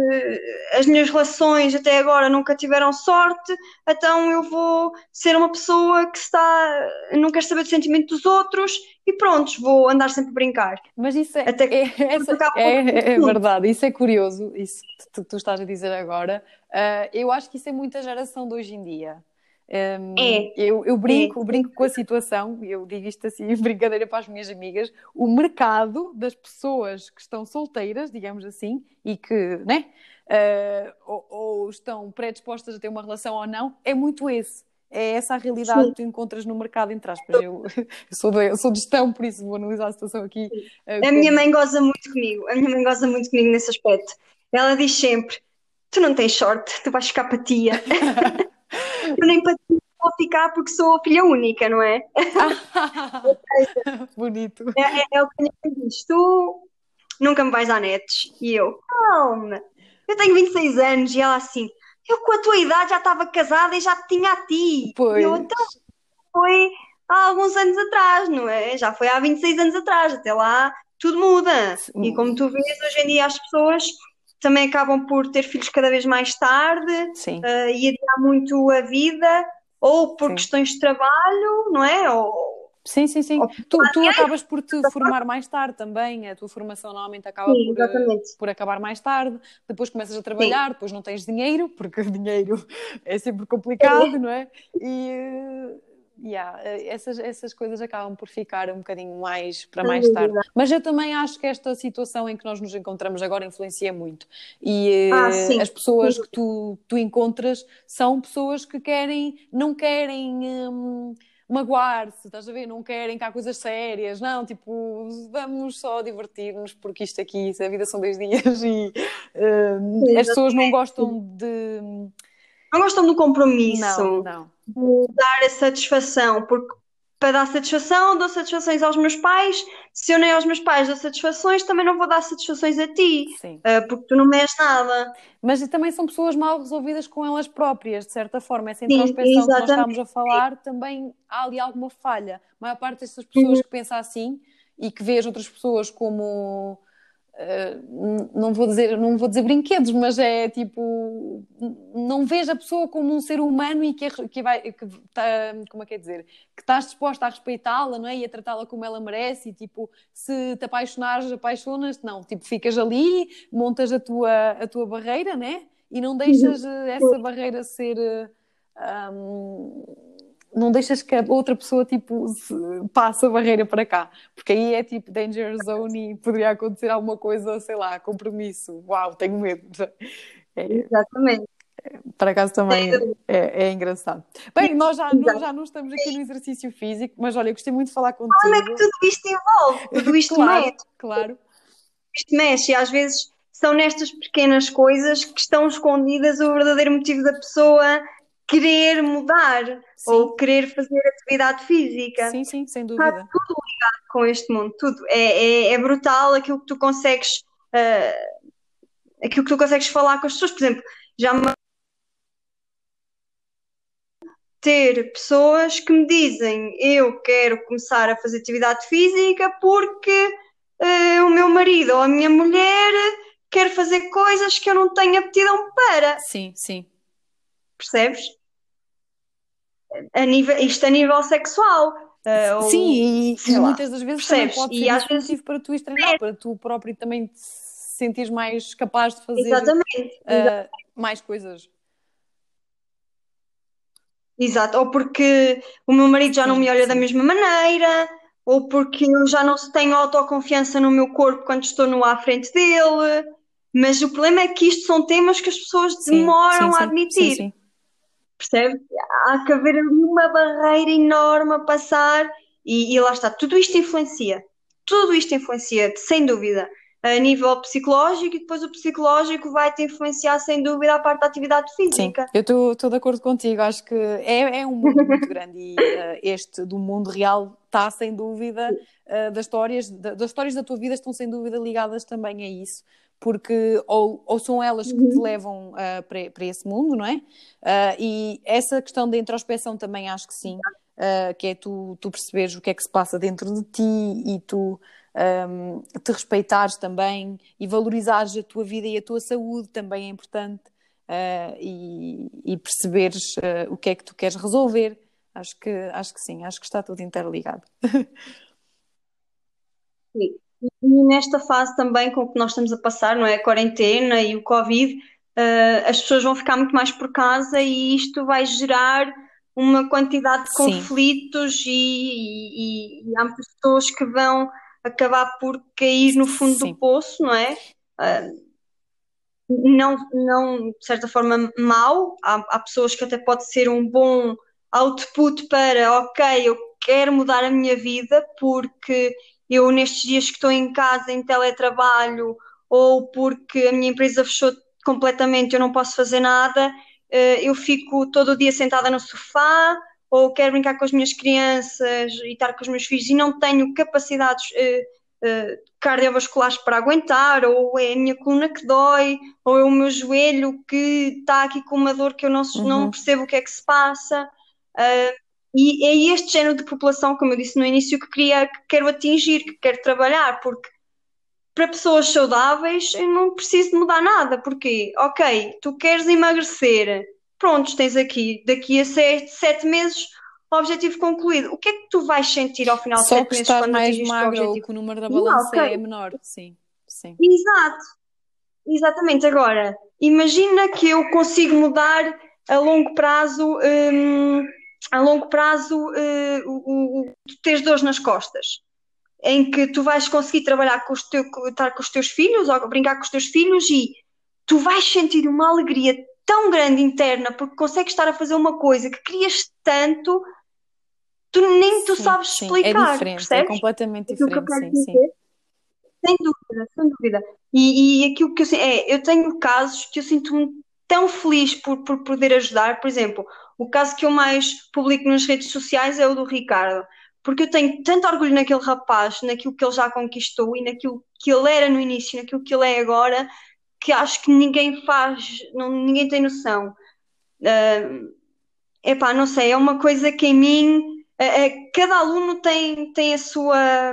as minhas relações até agora nunca tiveram sorte, então eu vou ser uma pessoa que está, não quer saber do sentimento dos outros e pronto, vou andar sempre a brincar. Mas isso é, até é, essa, é, é, verdade, isso é curioso, isso que tu, tu estás a dizer agora. Uh, eu acho que isso é muita geração de hoje em dia. Um, é. Eu, eu brinco, é. brinco com a situação, eu digo isto assim, <laughs> brincadeira para as minhas amigas, o mercado das pessoas que estão solteiras, digamos assim, e que, né, uh, ou, ou, estão predispostas a ter uma relação ou não, é muito esse. É essa a realidade Sim. que tu encontras no mercado, entre aspas. Eu, <laughs> eu, sou, de, eu sou de gestão, por isso vou analisar a situação aqui. Uh, a minha mãe goza muito comigo, a minha mãe goza muito comigo nesse aspecto. Ela diz sempre: Tu não tens sorte, tu vais ficar para tia. <laughs> eu nem para vou ficar porque sou filha única, não é? <laughs> Bonito. É, é, é, o que minha diz: tu nunca me vais à netes. E eu, calma, eu tenho 26 anos. E ela assim, eu com a tua idade já estava casada e já te tinha a ti. Pois. E eu, então, foi há alguns anos atrás, não é? Já foi há 26 anos atrás, até lá tudo muda. Sim. E como tu vês, hoje em dia as pessoas também acabam por ter filhos cada vez mais tarde uh, e adiar muito a vida, ou por Sim. questões de trabalho, não é? Ou Sim, sim, sim. Tu, tu acabas por te formar mais tarde também, a tua formação normalmente acaba Sim, por, eh, exatamente. por acabar mais tarde, depois começas a trabalhar, depois não tens dinheiro, <laughs> porque dinheiro é sempre complicado, não é? E eh, yeah, eh, essas, essas coisas acabam por ficar um bocadinho mais para mais tarde. Mas eu também acho que esta situação em que nós nos encontramos agora influencia muito. E Ah, eh, as pessoas que tu, tu encontras são pessoas que querem, não querem. hum, magoar-se, estás a ver? Não querem cá coisas sérias, não, tipo, vamos só divertir-nos porque isto aqui, a vida são dois <laughs> dias e hum, as pessoas não gostam de. Não gostam do compromisso, Não, não. De dar a satisfação, porque para dar satisfação, dou satisfações aos meus pais. Se eu nem aos meus pais dou satisfações, também não vou dar satisfações a ti, Sim. ah, porque tu não me és nada. Mas também são pessoas mal resolvidas com elas próprias, de certa forma. Essa Sim, introspecção que nós estávamos a falar, também há ali alguma falha. A maior parte dessas pessoas Uhum. que pensa assim e que vê as outras pessoas como. Eh, não vou dizer não vou dizer brinquedos mas é tipo não vejo a pessoa como um ser humano e que, é- que vai que tá, como é que é dizer? Que estás disposta a respeitá-la não é? E a tratá-la como ela merece e tipo se te apaixonares apaixonas não tipo ficas ali montas a tua a tua barreira né? E não deixas eh, essa barreira ser eh, ahm, não deixas que a outra pessoa tipo se- passe a barreira para cá, porque aí é tipo danger zone e poderia acontecer alguma coisa, sei lá, compromisso. Uau, tenho medo. É, Exatamente. por acaso também é, é engraçado. Bem, nós já, nós já não estamos aqui no exercício físico, mas olha, eu gostei muito de falar contigo. Como é que tudo isto envolve? <laughs> Tudo isto claro, mexe, claro. isto mexe, e às vezes são nestas pequenas coisas que estão escondidas o verdadeiro motivo da pessoa querer mudar Sim. ou querer fazer atividade física. Sim, sim, sem Está dúvida. tudo ligado com este mundo, tudo. É, é, é brutal aquilo que tu consegues, ah, aquilo que tu consegues falar com as pessoas. Por exemplo, já me ter pessoas que me dizem eu quero começar a fazer atividade física porque ah, o meu marido ou a minha mulher quer fazer coisas que eu não tenho aptidão para, Sim, sim. percebes? A nível, isto a nível sexual. ou- Sim, e, sei e lá, muitas das vezes também percebes? pode E ser às isso vezes- para tu ires treinar, para tu próprio também te sentires mais capaz de fazer Exatamente. ah, mais coisas. Exato, ou porque o meu marido já não me olha da mesma maneira, ou porque eu já não tenho autoconfiança no meu corpo quando estou no à frente dele. Mas o problema é que isto são temas que as pessoas demoram sim, a sim, admitir, sim, sim. Percebe? Há que haver ali uma barreira enorme a passar e, e lá está, tudo isto influencia, tudo isto influencia, sem dúvida, a nível psicológico e depois o psicológico vai te influenciar sem dúvida a parte da atividade Sim, física. eu estou de acordo contigo. Acho que é, é um mundo muito <laughs> grande e eh, este do mundo real está sem dúvida eh, das histórias da- das histórias da tua vida estão sem dúvida ligadas também a isso, porque ou, ou são elas que te Uhum. levam eh, para, para esse mundo, não é? Ah, e essa questão da introspeção também acho que sim, ah, que é tu, tu perceberes o que é que se passa dentro de ti e tu ahm, te respeitares também e valorizares a tua vida e a tua saúde também é importante. e, e perceberes o que é que tu queres resolver. Acho que, acho que sim, acho que está tudo interligado. <laughs> Sim. E nesta fase também com o que nós estamos a passar, não é? A quarentena e o Covid, eh, as pessoas vão ficar muito mais por casa e isto vai gerar uma quantidade de Sim. conflitos e, e- e há pessoas que vão acabar por cair no fundo Sim. do poço, não é? Eh, não, não, de certa forma, mau. Há, há pessoas que até pode ser um bom output para, ok, eu quero mudar a minha vida porque eu nestes dias que estou em casa, em teletrabalho, ou porque a minha empresa fechou completamente, eu não posso fazer nada, eh, eu fico todo o dia sentada no sofá, ou quero brincar com as minhas crianças e estar com os meus filhos e não tenho capacidades eh, eh, cardiovasculares para aguentar, ou é a minha coluna que dói, ou é o meu joelho que está aqui com uma dor que eu não, não Uhum. percebo o que é que se passa. E é este género de população, como eu disse no início, que queria, que quero atingir, que quero trabalhar, porque para pessoas saudáveis eu não preciso de mudar nada, porque, ok, tu queres emagrecer, prontos, tens aqui, daqui a sete, sete meses objetivo concluído. O que é que tu vais sentir ao final de Só sete meses quando mais atingiste o ou que o número da Não, balança ok. é menor. Sim, sim. Exato, exatamente. Agora, imagina que eu consigo mudar a longo prazo, hum, a longo prazo, eh, o, o, tu tens dores nas costas, em que tu vais conseguir trabalhar com os teu, estar com os teus filhos ou brincar com os teus filhos e tu vais sentir uma alegria tão grande interna porque consegues estar a fazer uma coisa que querias tanto, tu nem tu Sim, sabes sim. É explicar, diferente, é percebes? completamente Aquilo que eu diferente, sim, sim. Sem dúvida, sem dúvida. E, e aquilo que eu é, eu tenho casos que eu sinto-me tão feliz por, por poder ajudar. Por exemplo, o caso que eu mais publico nas redes sociais é o do Ricardo, porque eu tenho tanto orgulho naquele rapaz, naquilo que ele já conquistou e naquilo que ele era no início, naquilo que ele é agora, que acho que ninguém faz, não, ninguém tem noção. Ah, epá, não sei, é uma coisa que em mim, ah, ah, cada aluno tem, tem a sua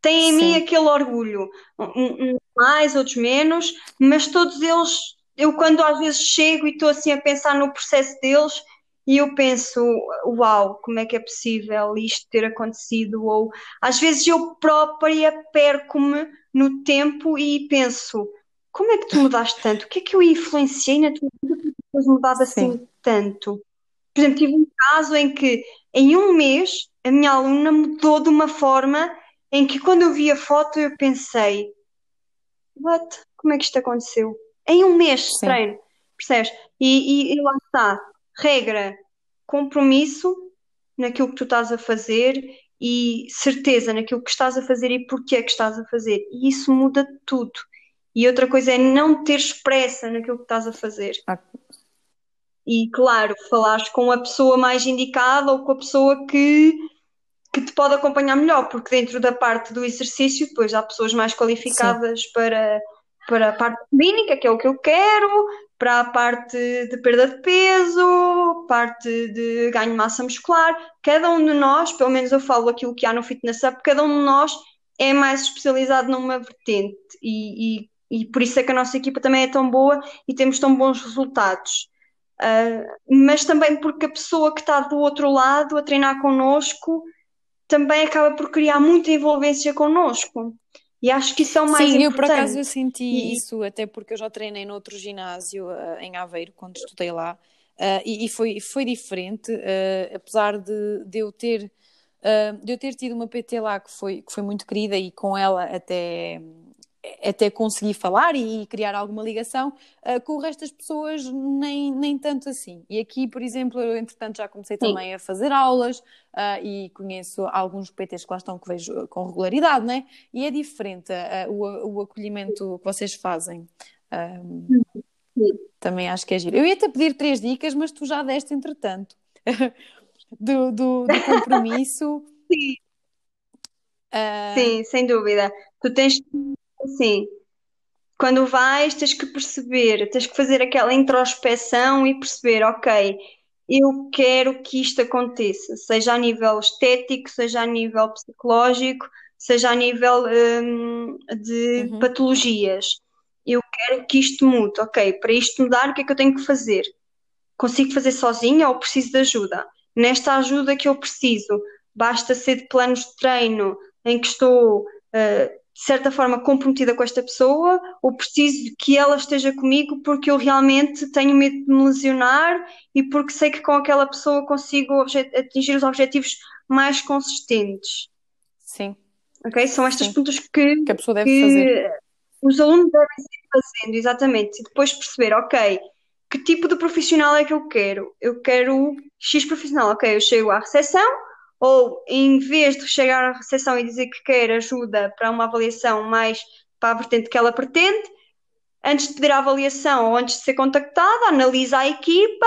têm em mim Sim. aquele orgulho, Um- um mais, outros menos, mas todos eles, eu quando às vezes chego e estou assim a pensar no processo deles, e eu penso, uau, como é que é possível isto ter acontecido? Ou às vezes eu própria perco-me no tempo e penso, como é que tu mudaste tanto? O que é que eu influenciei na tua vida para tu teres mudado assim Sim. tanto? Por exemplo, tive um caso em que em um mês a minha aluna mudou de uma forma em que quando eu vi a foto eu pensei, what? Como é que isto aconteceu? Em um mês de Sim. treino, percebes? E, e, e lá está, regra, compromisso naquilo que tu estás a fazer e certeza naquilo que estás a fazer e porquê é que estás a fazer. E isso muda tudo. E outra coisa é não teres pressa naquilo que estás a fazer. Ah, E claro, falares com a pessoa mais indicada ou com a pessoa que, que te pode acompanhar melhor, porque dentro da parte do exercício, depois há pessoas mais Sim. qualificadas para, para a parte clínica, que é o que eu quero, para a parte de perda de peso, parte de ganho de massa muscular. Cada um de nós, pelo menos eu falo aquilo que há no Fitness Up, cada um de nós é mais especializado numa vertente e, e, e por isso é que a nossa equipa também é tão boa e temos tão bons resultados. Uh, mas também porque a pessoa que está do outro lado a treinar connosco também acaba por criar muita envolvência connosco. E acho que isso é o mais Sim, eu por acaso importante. eu senti E- isso, até porque eu já treinei noutro ginásio ah, em Aveiro, quando estudei lá, ah, e, foi, foi diferente, ah, apesar de, de eu ter de eu ter tido uma PT lá que foi, que foi muito querida e com ela até, até consegui falar e criar alguma ligação, ah, com o resto das pessoas nem, nem tanto assim. E aqui, por exemplo, eu entretanto já comecei Sim. também a fazer aulas ah, e conheço alguns PTs que lá estão que vejo com regularidade, né? E é diferente ah, o, o acolhimento que vocês fazem. Também acho que é giro. Eu ia-te pedir três dicas, mas tu já deste entretanto. <laughs> do, do, do compromisso. Sim. Sim, sem dúvida. Tu tens assim, quando vais, tens que perceber, tens que fazer aquela introspeção e perceber, ok, eu quero que isto aconteça, seja a nível estético, seja a nível psicológico, seja a nível hum, de Uhum. patologias. Eu quero que isto mude, ok, para isto mudar, o que é que eu tenho que fazer? Consigo fazer sozinha ou preciso de ajuda? Nesta ajuda que eu preciso, basta ser de planos de treino em que estou, eh, de certa forma, comprometida com esta pessoa, ou preciso que ela esteja comigo porque eu realmente tenho medo de me lesionar e porque sei que com aquela pessoa consigo atingir os objetivos mais consistentes. sim, Ok? São estas Sim. perguntas que, que a pessoa deve fazer. os alunos devem ir fazendo, exatamente, e depois perceber, ok, que tipo de profissional é que eu quero? Eu quero X profissional, ok, eu chego à recepção, ou em vez de chegar à recepção e dizer que quer ajuda para uma avaliação mais para a vertente que ela pretende, antes de pedir a avaliação ou antes de ser contactada, analisa a equipa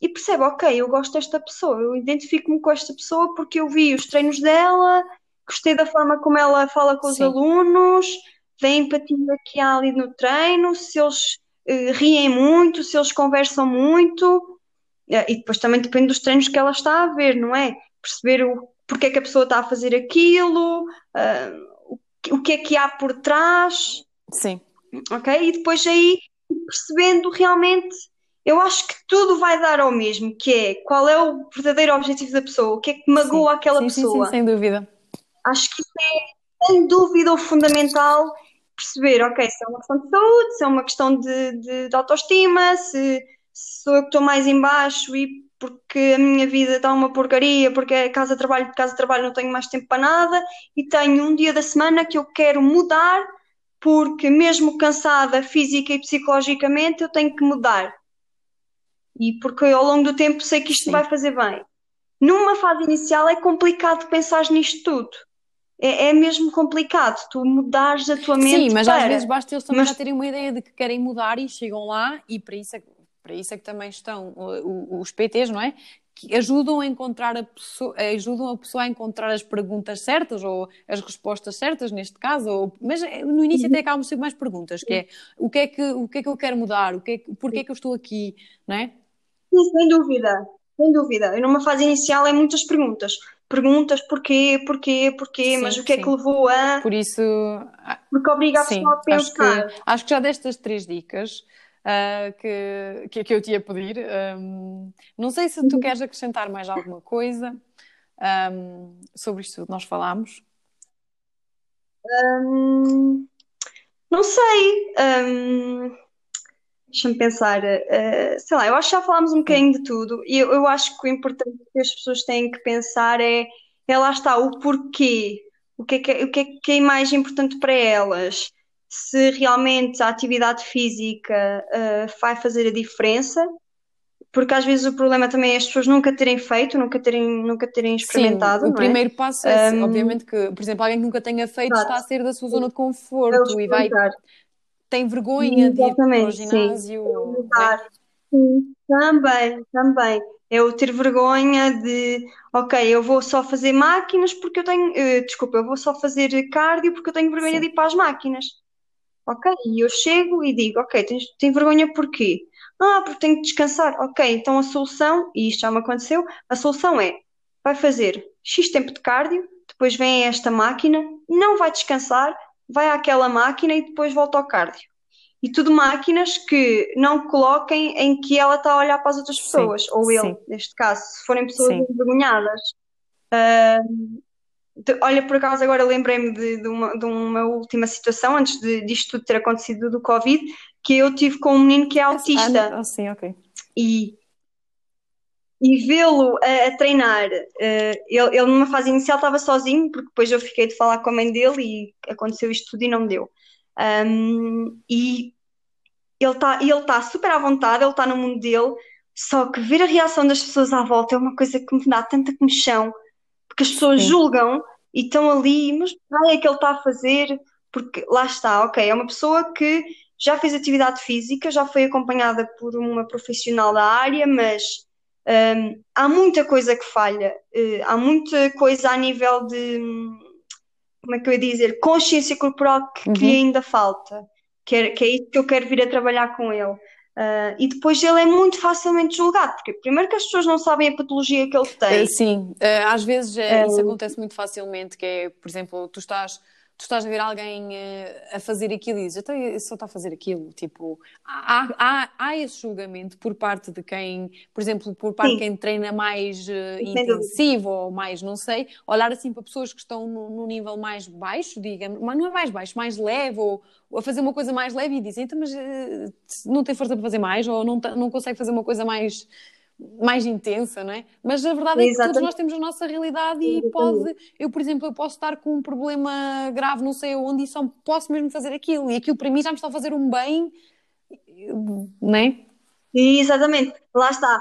e percebe, ok, eu gosto desta pessoa, eu identifico-me com esta pessoa porque eu vi os treinos dela, gostei da forma como ela fala com os Sim. alunos, da empatia que há ali no treino, se eles eh, riem muito, se eles conversam muito, eh, e depois também depende dos treinos que ela está a ver, não é? Perceber o, porque é que a pessoa está a fazer aquilo, ah, o, que- o que é que há por trás Sim, ok? E depois aí percebendo realmente eu acho que tudo vai dar ao mesmo, que é qual é o verdadeiro objetivo da pessoa, o que é que magoa Sim, aquela sim, sim, sim, pessoa. sem dúvida. Acho que isso é, sem dúvida, o fundamental perceber, ok, se é uma questão de saúde, se é uma questão de, de, de autoestima, se, se sou eu que estou mais em baixo e porque a minha vida está uma porcaria, porque é casa trabalho, de casa trabalho não tenho mais tempo para nada e tenho um dia da semana que eu quero mudar porque mesmo cansada física e psicologicamente eu tenho que mudar e porque ao longo do tempo sei que isto Sim. vai fazer bem. Numa fase inicial é complicado pensar nisto tudo. É, é mesmo complicado tu mudares a tua mente Sim, mas para. às vezes basta eles também Mas- já terem uma ideia de que querem mudar e chegam lá e para isso é, para isso é que também estão os PTs, não é? Que ajudam a encontrar a pessoa, ajudam a pessoa a encontrar as perguntas certas ou as respostas certas neste caso, ou, mas eh, no início até acabam sempre mais perguntas, que é o que é que, o que é que eu quero mudar, o que é que, porquê é que eu estou aqui, não é? Sim, sem dúvida, sem dúvida. E numa fase inicial é muitas perguntas. Perguntas porquê, porquê, porquê, Sim, mas o que é que sim. levou a. Por isso, ah, Porque obriga a Sim, pessoa a acho pensar. que, acho que já destas três dicas ah, que, que, eu te ia pedir. Ahm, não sei se tu queres acrescentar mais alguma coisa ahm, sobre isto que nós falámos. Hum, não sei. hum, deixa-me pensar. uh, sei lá, eu acho que já falámos um bocadinho de tudo. E eu, eu acho que o importante que as pessoas têm que pensar é, é lá está, o porquê. O que é que, é- o que é que é mais importante para elas? Se realmente a atividade física uh, vai fazer a diferença. Porque às vezes o problema também é as pessoas nunca terem feito, nunca terem, nunca terem experimentado, Sim, o é? primeiro passo é, Ahm, obviamente, que, por exemplo, alguém que nunca tenha feito Exato. está a sair da sua zona de É conforto e vai, tem vergonha de ir para o sim. ginásio. é? Sim, também, também. É o ter vergonha de, ok, eu vou só fazer máquinas porque eu tenho, eh, desculpa, eu vou só fazer cardio porque eu tenho vergonha de Sim. ir para as máquinas. Ok, e eu chego e digo, ok, tens, tem vergonha porquê? Ah, porque tenho que descansar. Ok, então a solução, e isto já me aconteceu, a solução é, vai fazer X tempo de cardio, depois vem esta máquina, não vai descansar, vai àquela máquina e depois volta ao cardio. E tudo máquinas que não coloquem em que ela está a olhar para as outras Sim, pessoas, ou ele, sim, neste caso, se forem pessoas sim. envergonhadas. De- Olha, por acaso agora lembrei-me de, de uma, de uma última situação, antes de, disto tudo ter acontecido do Covid, que eu tive com um menino que é autista ah, sim, ok. e, e vê-lo a, a treinar, eh, ele, ele numa fase inicial estava sozinho, porque depois eu fiquei de falar com a mãe dele e aconteceu isto tudo e não deu. Ahm, e ele está ele tá super à vontade, ele está no mundo dele, só que ver a reação das pessoas à volta é uma coisa que me dá tanta comichão, porque as pessoas Sim. julgam e estão ali, mas o que é que ele está a fazer? Porque lá está, ok, é uma pessoa que já fez atividade física, já foi acompanhada por uma profissional da área, mas hum, há muita coisa que falha, eh, há muita coisa a nível de, como é que eu ia dizer, consciência corporal que, que Uhum. ainda falta, que é, que é isso que eu quero vir a trabalhar com ele. Ah, e depois ele é muito facilmente julgado, porque primeiro que as pessoas não sabem a patologia que ele Eh, tem. Sim, eh, às vezes eh, isso Eh, acontece muito facilmente, que é, por exemplo, tu estás, tu estás a ver alguém eh, a fazer aquilo e dizes, então só está a fazer aquilo, tipo, há, há, há esse julgamento por parte de quem, por exemplo, por parte de sim, quem treina mais dúvida. intensivo ou mais, não sei, olhar assim para pessoas que estão no, no nível mais baixo, digamos, mas não é mais baixo, mais leve, ou, a fazer uma coisa mais leve e dizem, então, mas eh, não tem força para fazer mais, ou não, não consegue fazer uma coisa mais mais intensa, não é? Mas a verdade é que todos Exatamente. nós temos a nossa realidade e Exatamente. pode, eu, por exemplo, eu posso estar com um problema grave, não sei onde, e só posso mesmo fazer aquilo, e aquilo para mim já me está a fazer um bem, não é? Exatamente, lá está.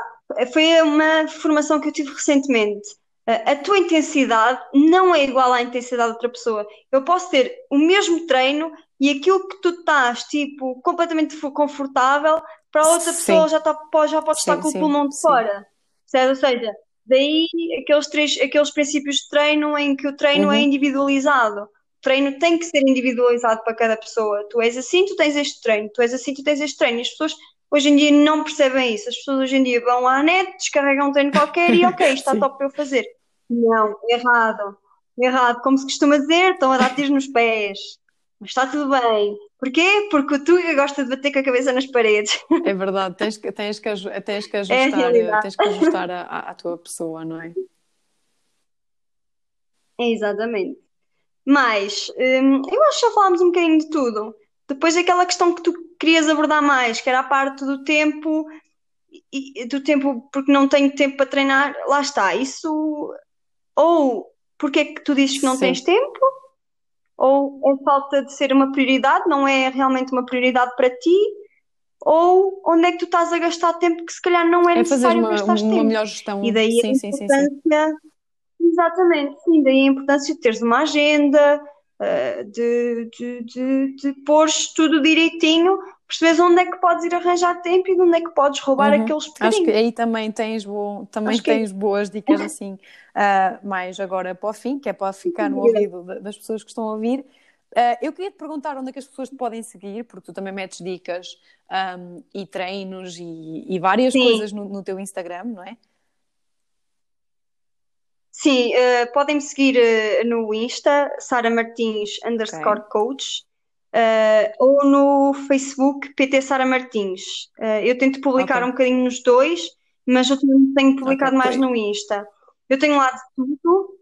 Foi uma formação que eu tive recentemente. A a tua intensidade não é igual à intensidade de outra pessoa. Eu posso ter o mesmo treino e aquilo que tu estás, tipo, completamente confortável, para a outra pessoa Sim, já, tá, já pode estar sim, com o sim, pulmão de fora. Certo? Ou seja, daí aqueles, três, aqueles princípios de treino em que o treino é uhum, individualizado. O treino tem que ser individualizado para cada pessoa. Tu és assim, tu tens este treino. Tu és assim, tu tens este treino. E as pessoas hoje em dia não percebem isso. As pessoas hoje em dia vão à net, descarregam um treino qualquer e <laughs> ok, isto está top para eu fazer. Não, errado. Errado. Como se costuma dizer, estão a dar tiros nos pés. Mas está tudo bem. Porquê? Porque o Tuga gosta de bater com a cabeça nas paredes. É verdade, tens que, tens que, tens que é ajustar, é tens que ajustar a, a, tua pessoa, não é? é exatamente. Mas hum, eu acho que já falámos um bocadinho de tudo. Depois aquela questão que tu querias abordar mais, que era a parte do tempo, e, do tempo porque não tenho tempo para treinar, lá está. Isso ou porque é que tu dizes que não Sim. tens tempo, ou é falta de ser uma prioridade, não é realmente uma prioridade para ti, ou onde é que tu estás a gastar tempo que se calhar não é, é necessário uma, gastar tempo. uma melhor gestão. E daí sim, a importância, sim, sim, exatamente, sim, daí a importância de teres uma agenda, uh, de, de, de, de pôres tudo direitinho, percebes onde é que podes ir arranjar tempo e de onde é que podes roubar uhum. aqueles bocadinhos. Acho que aí também tens, bo... também Acho tens que... boas dicas assim, uh, mais agora para o fim, que é para ficar no ouvido das pessoas que estão a ouvir. Uh, eu queria te perguntar onde é que as pessoas te podem seguir, porque tu também metes dicas um, e treinos e, e várias Sim. coisas no, no, teu Instagram, não é? Sim, uh, podem me seguir uh, no Insta, Sara Martins underscore okay. coach, ou no Facebook, PT Sara Martins. eu tento publicar okay. um bocadinho nos dois, mas eu tenho publicado okay. mais no Insta. Eu tenho lá de tudo,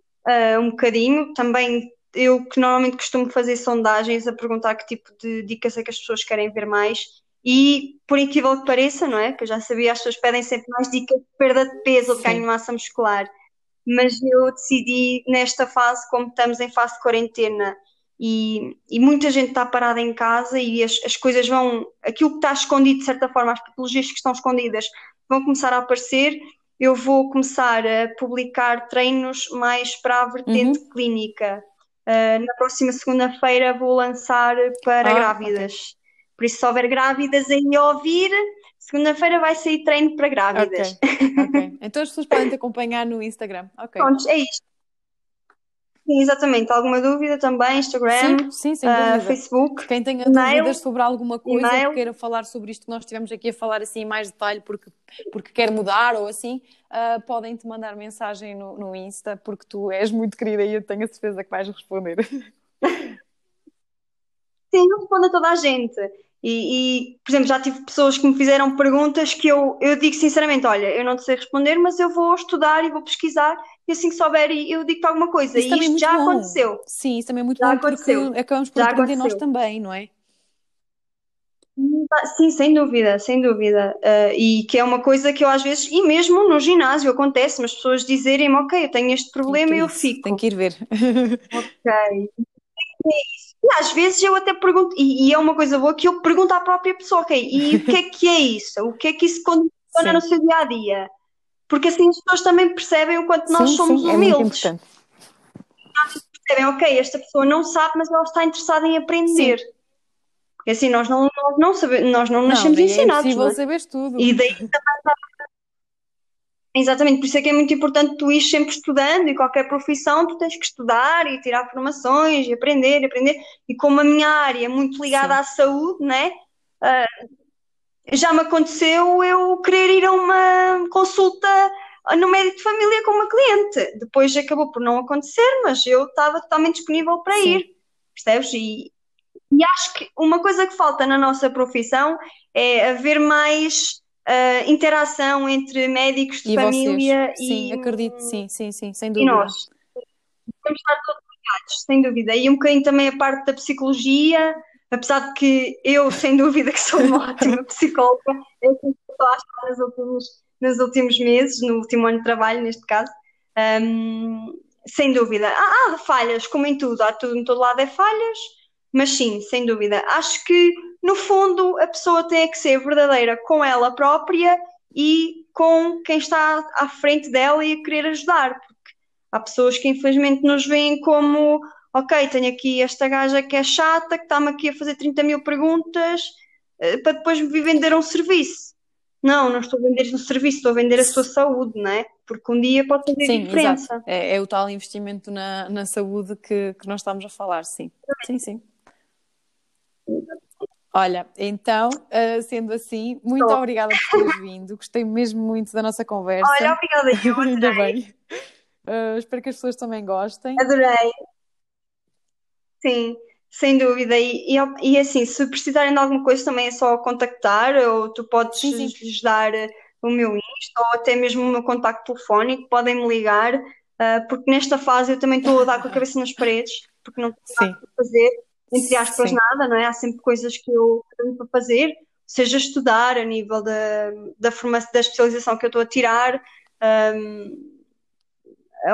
um bocadinho, também eu que normalmente costumo fazer sondagens a perguntar que tipo de dicas é que as pessoas querem ver mais e por incrível que pareça, não é? Que eu já sabia, as pessoas pedem sempre mais dicas de perda de peso ou de ganho de massa muscular. Mas eu decidi nesta fase, como estamos em fase de quarentena e, e muita gente está parada em casa e as, as coisas vão, aquilo que está escondido de certa forma, as patologias que estão escondidas vão começar a aparecer. Eu vou começar a publicar treinos mais para a vertente uhum. clínica Uh, na próxima segunda-feira vou lançar para ah, grávidas. Okay. Por isso, se houver grávidas aí a ouvir, segunda-feira vai sair treino para grávidas. Okay. okay. Então as pessoas podem te acompanhar no Instagram. Ok. Pronto, é isto. Sim, exatamente. Alguma dúvida também? Instagram, sim, sim, uh, Facebook. Quem tenha email, dúvidas sobre alguma coisa email. ou queira falar sobre isto que nós estivemos aqui a falar assim em mais detalhe porque, porque quer mudar ou assim, uh, podem te mandar mensagem no, no Insta porque tu és muito querida e eu tenho a certeza que vais responder. <laughs> Sim, eu respondo a toda a gente. E, e, por exemplo, já tive pessoas que me fizeram perguntas que eu, eu digo sinceramente: olha, eu não te sei responder, mas eu vou estudar e vou pesquisar e assim que souber eu digo-te alguma coisa. Isso e isto é já bom. aconteceu. Sim, isso também é muito já bom aconteceu. porque acabamos por já aprender aconteceu. nós também, não é? Sim, sem dúvida, sem dúvida. Uh, e que é uma coisa que eu às vezes, e mesmo no ginásio acontece, as pessoas dizerem-me, ok, eu tenho este problema e eu fico. Tem que ir ver. <laughs> ok. E às vezes eu até pergunto, e, e, é uma coisa boa que eu pergunto à própria pessoa, ok, e o que é que é isso? O que é que isso condiciona no seu dia a dia? Porque assim as pessoas também percebem o quanto nós sim, somos sim, é humildes. É percebem, ok, esta pessoa não sabe, mas ela está interessada em aprender. Sim. Porque assim, nós não, nós não, sabemos, nós não nascemos não, ensinados. É impossível não é? saberes tudo. E daí também Exatamente, por isso é que é muito importante tu ir sempre estudando e qualquer profissão tu tens que estudar e tirar formações e aprender, e aprender. E como a minha área é muito ligada Sim. à saúde, né? Uh, já me aconteceu eu querer ir a uma consulta no médico de família com uma cliente. Depois acabou por não acontecer, mas eu estava totalmente disponível para Sim. ir, percebes? E, e acho que uma coisa que falta na nossa profissão é haver mais uh, interação entre médicos de e família vocês. Sim, e. acredito, sim, sim, sim, sem dúvida. E nós. Vamos estar todos ligados, sem dúvida. E um bocadinho também a parte da psicologia, apesar de que eu, sem dúvida, que sou uma <laughs> ótima psicóloga, eu estou a achar nos últimos, nos últimos meses, no último ano de trabalho, neste caso. Um, sem dúvida. Há, há falhas, como em tudo, há tudo em todo lado é falhas, mas sim, sem dúvida. Acho que no fundo, a pessoa tem que ser verdadeira com ela própria e com quem está à frente dela e a querer ajudar, porque há pessoas que infelizmente nos veem como ok, tenho aqui esta gaja que é chata, que está-me aqui a fazer 30 mil perguntas eh, para depois me vender um serviço. Não, não estou a vender um serviço, estou a vender a sua saúde, não é? Porque um dia pode fazer sim, diferença. É, é, o tal investimento na, na saúde que, que nós estamos a falar, sim. Sim, sim. Olha, então, uh, sendo assim, muito Estou. obrigada por teres vindo. Gostei mesmo muito da nossa conversa. Olha, obrigada <laughs> eu, Ainda bem. Uh, espero que as pessoas também gostem. Adorei. Sim. Sem dúvida, e, e, e, assim, se precisarem de alguma coisa também é só contactar, ou tu podes sim, sim. lhes dar o meu Insta, ou até mesmo o meu contacto telefónico, podem me ligar, uh, porque nesta fase eu também estou a dar com a cabeça nas paredes, porque não tenho nada para fazer, entre aspas, sim. nada, não é? Há sempre coisas que eu tenho para fazer, seja estudar a nível da, da formação, da especialização que eu estou a tirar, um,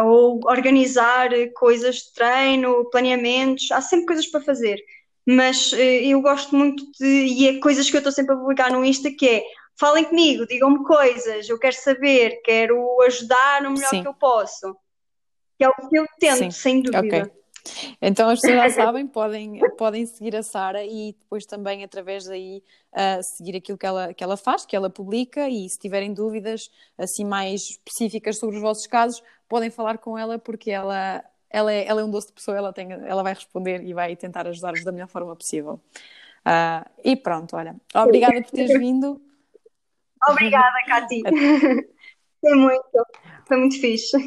ou organizar coisas de treino, planeamentos, há sempre coisas para fazer. Mas eh, eu gosto muito de, e é coisas que eu estou sempre a publicar no Insta, que é falem comigo, digam-me coisas, eu quero saber, quero ajudar no melhor Sim. que eu posso. Que é o que eu tento, Sim. sem dúvida. Okay. Então as pessoas já <laughs> sabem, podem, podem seguir a Sara e depois também através daí uh, seguir aquilo que ela, que ela faz, que ela publica e se tiverem dúvidas assim mais específicas sobre os vossos casos, podem falar com ela porque ela, ela, é, ela é um doce de pessoa, ela, tem, ela vai responder e vai tentar ajudar-vos da melhor forma possível. Uh, e pronto, olha, obrigada por teres vindo. Obrigada, Cati. Foi muito, foi muito fixe.